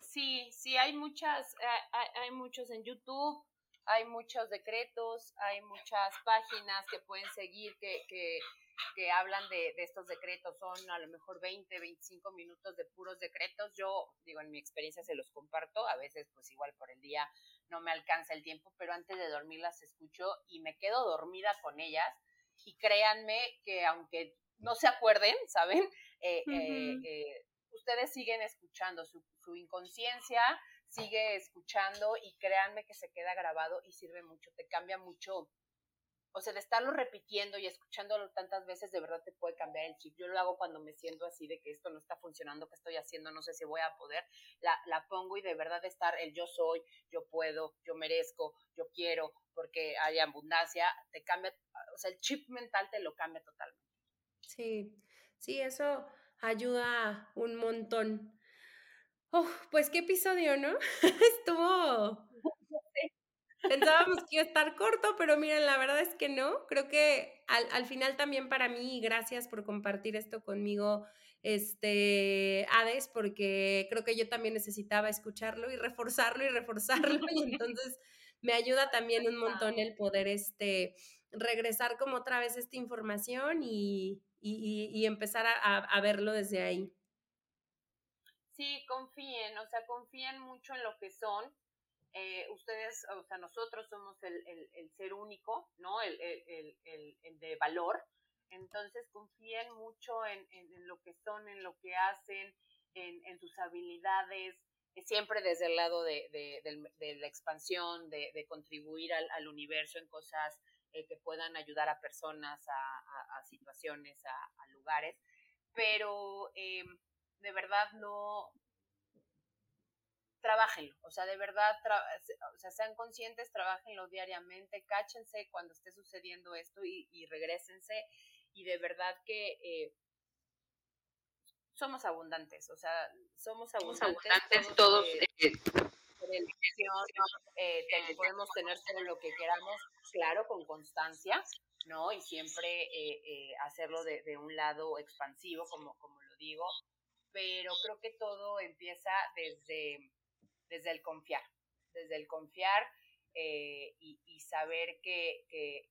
Sí, sí, hay muchas, hay, hay muchos en YouTube, hay muchos decretos, hay muchas páginas que pueden seguir que, que que hablan de, de, estos decretos, son a lo mejor 20, 25 minutos de puros decretos. Yo, digo, en mi experiencia se los comparto, a veces pues igual por el día no me alcanza el tiempo, pero antes de dormir las escucho y me quedo dormida con ellas y créanme que aunque no se acuerden, ¿saben? Eh, eh, eh, ustedes siguen escuchando, su, su inconsciencia sigue escuchando y créanme que se queda grabado y sirve mucho, te cambia mucho o sea, de estarlo repitiendo y escuchándolo tantas veces, de verdad te puede cambiar el chip. Yo lo hago cuando me siento así de que esto no está funcionando, que estoy haciendo, no sé si voy a poder, la, la pongo y de verdad estar el yo soy, yo puedo, yo merezco, yo quiero, porque hay abundancia, te cambia, o sea, el chip mental te lo cambia totalmente. Sí, sí, eso ayuda un montón. Oh, pues qué episodio, ¿no? Estuvo Pensábamos que iba a estar corto, pero miren, la verdad es que no. Creo que al, al final también para mí, gracias por compartir esto conmigo, este, Hades, porque creo que yo también necesitaba escucharlo y reforzarlo y reforzarlo. Y entonces me ayuda también un montón el poder este, regresar como otra vez esta información y, y, y empezar a, a verlo desde ahí. Sí, confíen, o sea, confíen mucho en lo que son eh, ustedes, o sea, nosotros somos el, el, ser único, ¿no? El, el, de valor. Entonces confíen mucho en, en, lo que son, en lo que hacen, en, sus habilidades, eh, siempre desde el lado de, de, la expansión, de, contribuir al, al, universo en cosas eh, que puedan ayudar a personas, a, a, situaciones, a, lugares. Pero de verdad no, trabajenlo, o sea, de verdad, o sea, sean conscientes, trabajenlo diariamente, cáchense cuando esté sucediendo esto y, y regresense y de verdad que eh, somos abundantes, o sea, somos abundantes, todos. Eh, eh, eh podemos tener todo lo que queramos, claro, con constancia, ¿no? Y siempre hacerlo de, de, un lado expansivo, como, como lo digo, pero creo que todo empieza desde desde el confiar, desde el confiar eh, y, saber que,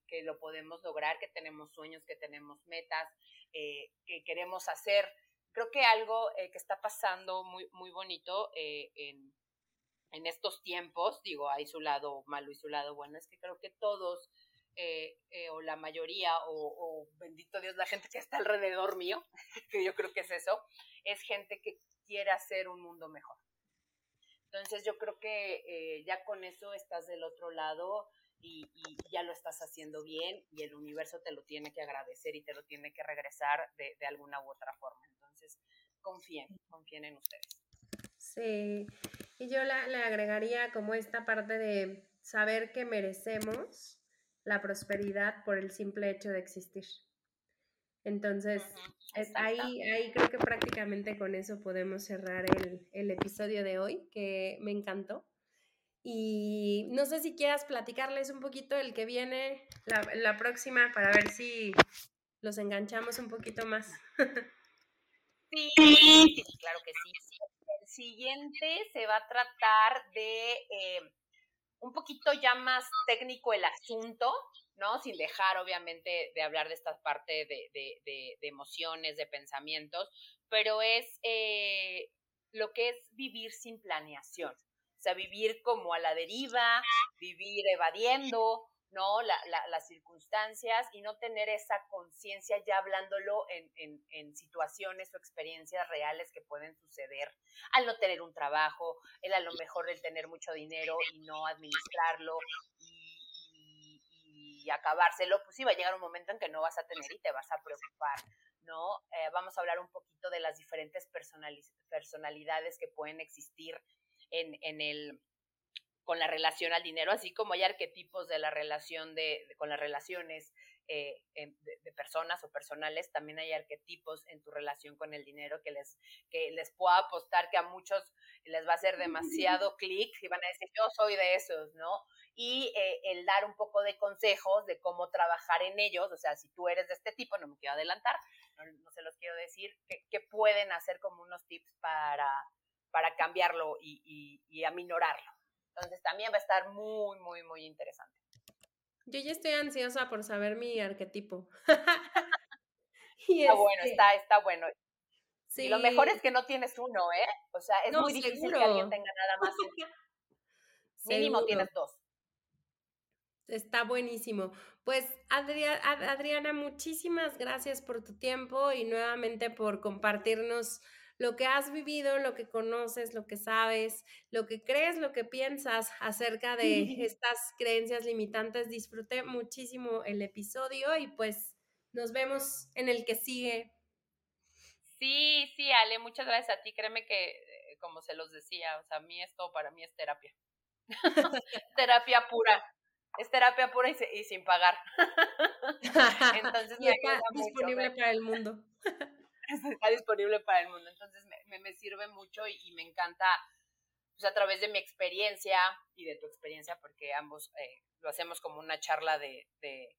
que, lo podemos lograr, que tenemos sueños, que tenemos metas, eh, que queremos hacer. Creo que algo eh, que está pasando muy, muy bonito en, en, estos tiempos, digo, hay su lado malo y su lado bueno, es que creo que todos, o la mayoría, o, o bendito Dios, la gente que está alrededor mío, que yo creo que es eso, es gente que quiere hacer un mundo mejor entonces yo creo que eh, ya con eso estás del otro lado y, ya lo estás haciendo bien y el universo te lo tiene que agradecer y te lo tiene que regresar de, de alguna u otra forma. Entonces confíen, confíen en ustedes. Sí. Y yo le agregaría como esta parte de saber que merecemos la prosperidad por el simple hecho de existir. Entonces, ahí, ahí creo que prácticamente con eso podemos cerrar el, el, episodio de hoy, que me encantó. Y no sé si quieras platicarles un poquito el que viene la, la próxima para ver si los enganchamos un poquito más. sí, sí, claro que sí. El siguiente se va a tratar de eh, un poquito ya más técnico el asunto, ¿no? Sin dejar, obviamente, de hablar de esta parte de, de, emociones, de pensamientos, pero es eh, lo que es vivir sin planeación. O sea, vivir como a la deriva, vivir evadiendo, ¿no? La, la, las circunstancias y no tener esa conciencia ya hablándolo en, en, en, situaciones o experiencias reales que pueden suceder al no tener un trabajo, el a lo mejor el tener mucho dinero y no administrarlo y, y, acabárselo, pues sí va a llegar un momento en que no vas a tener y te vas a preocupar. ¿no? Eh, vamos a hablar un poquito de las diferentes personalidades que pueden existir en, en el con la relación al dinero, así como hay arquetipos de la relación de, con las relaciones eh, de, personas o personales, también hay arquetipos en tu relación con el dinero que les, que les puedo apostar que a muchos les va a hacer demasiado clic y van a decir, yo soy de esos, ¿no? Y eh, el dar un poco de consejos de cómo trabajar en ellos, o sea, si tú eres de este tipo, no me quiero adelantar, no, se los quiero decir, que, pueden hacer como unos tips para, para cambiarlo y, y, y aminorarlo. Entonces también va a estar muy, muy, muy interesante. Yo ya estoy ansiosa por saber mi arquetipo. está bueno, este está, está bueno. Sí. Y lo mejor es que no tienes uno, ¿eh? O sea, es muy difícil que alguien tenga nada más. Mínimo tienes dos. Está buenísimo. Pues Adriana, muchísimas gracias por tu tiempo y nuevamente por compartirnos lo que has vivido, lo que conoces, lo que sabes, lo que crees, lo que piensas acerca de estas creencias limitantes. Disfruté muchísimo el episodio y pues nos vemos en el que sigue. Sí, sí, Ale, muchas gracias a ti. Créeme que, como se los decía, o sea, a mí esto para mí es terapia. terapia pura. Es terapia pura y, sin pagar. Entonces, y está disponible para el mundo. está disponible para el mundo. Entonces me, me, sirve mucho y, me encanta, pues a través de mi experiencia y de tu experiencia, porque ambos eh, lo hacemos como una charla de, de,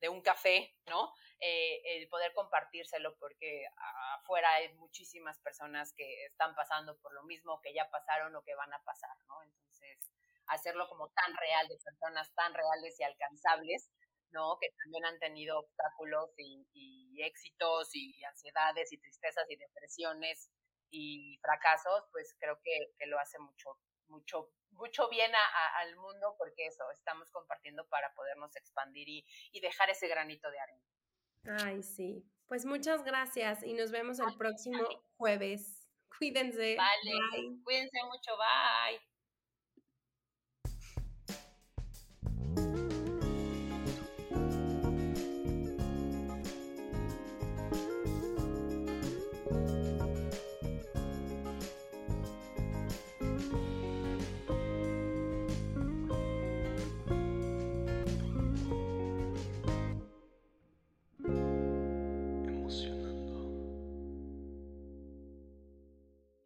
de un café, ¿no? Eh, el poder compartírselo, porque afuera hay muchísimas personas que están pasando por lo mismo, que ya pasaron o que van a pasar, ¿no? Entonces, hacerlo como tan real, de personas tan reales y alcanzables, ¿no? Que también han tenido obstáculos y, éxitos y ansiedades y tristezas y depresiones y fracasos, pues creo que, lo hace mucho, mucho, mucho bien al mundo porque eso, estamos compartiendo para podernos expandir y, y, dejar ese granito de arena. Ay, sí. Pues muchas gracias y nos vemos el próximo jueves. Cuídense. Vale. Cuídense mucho. Bye.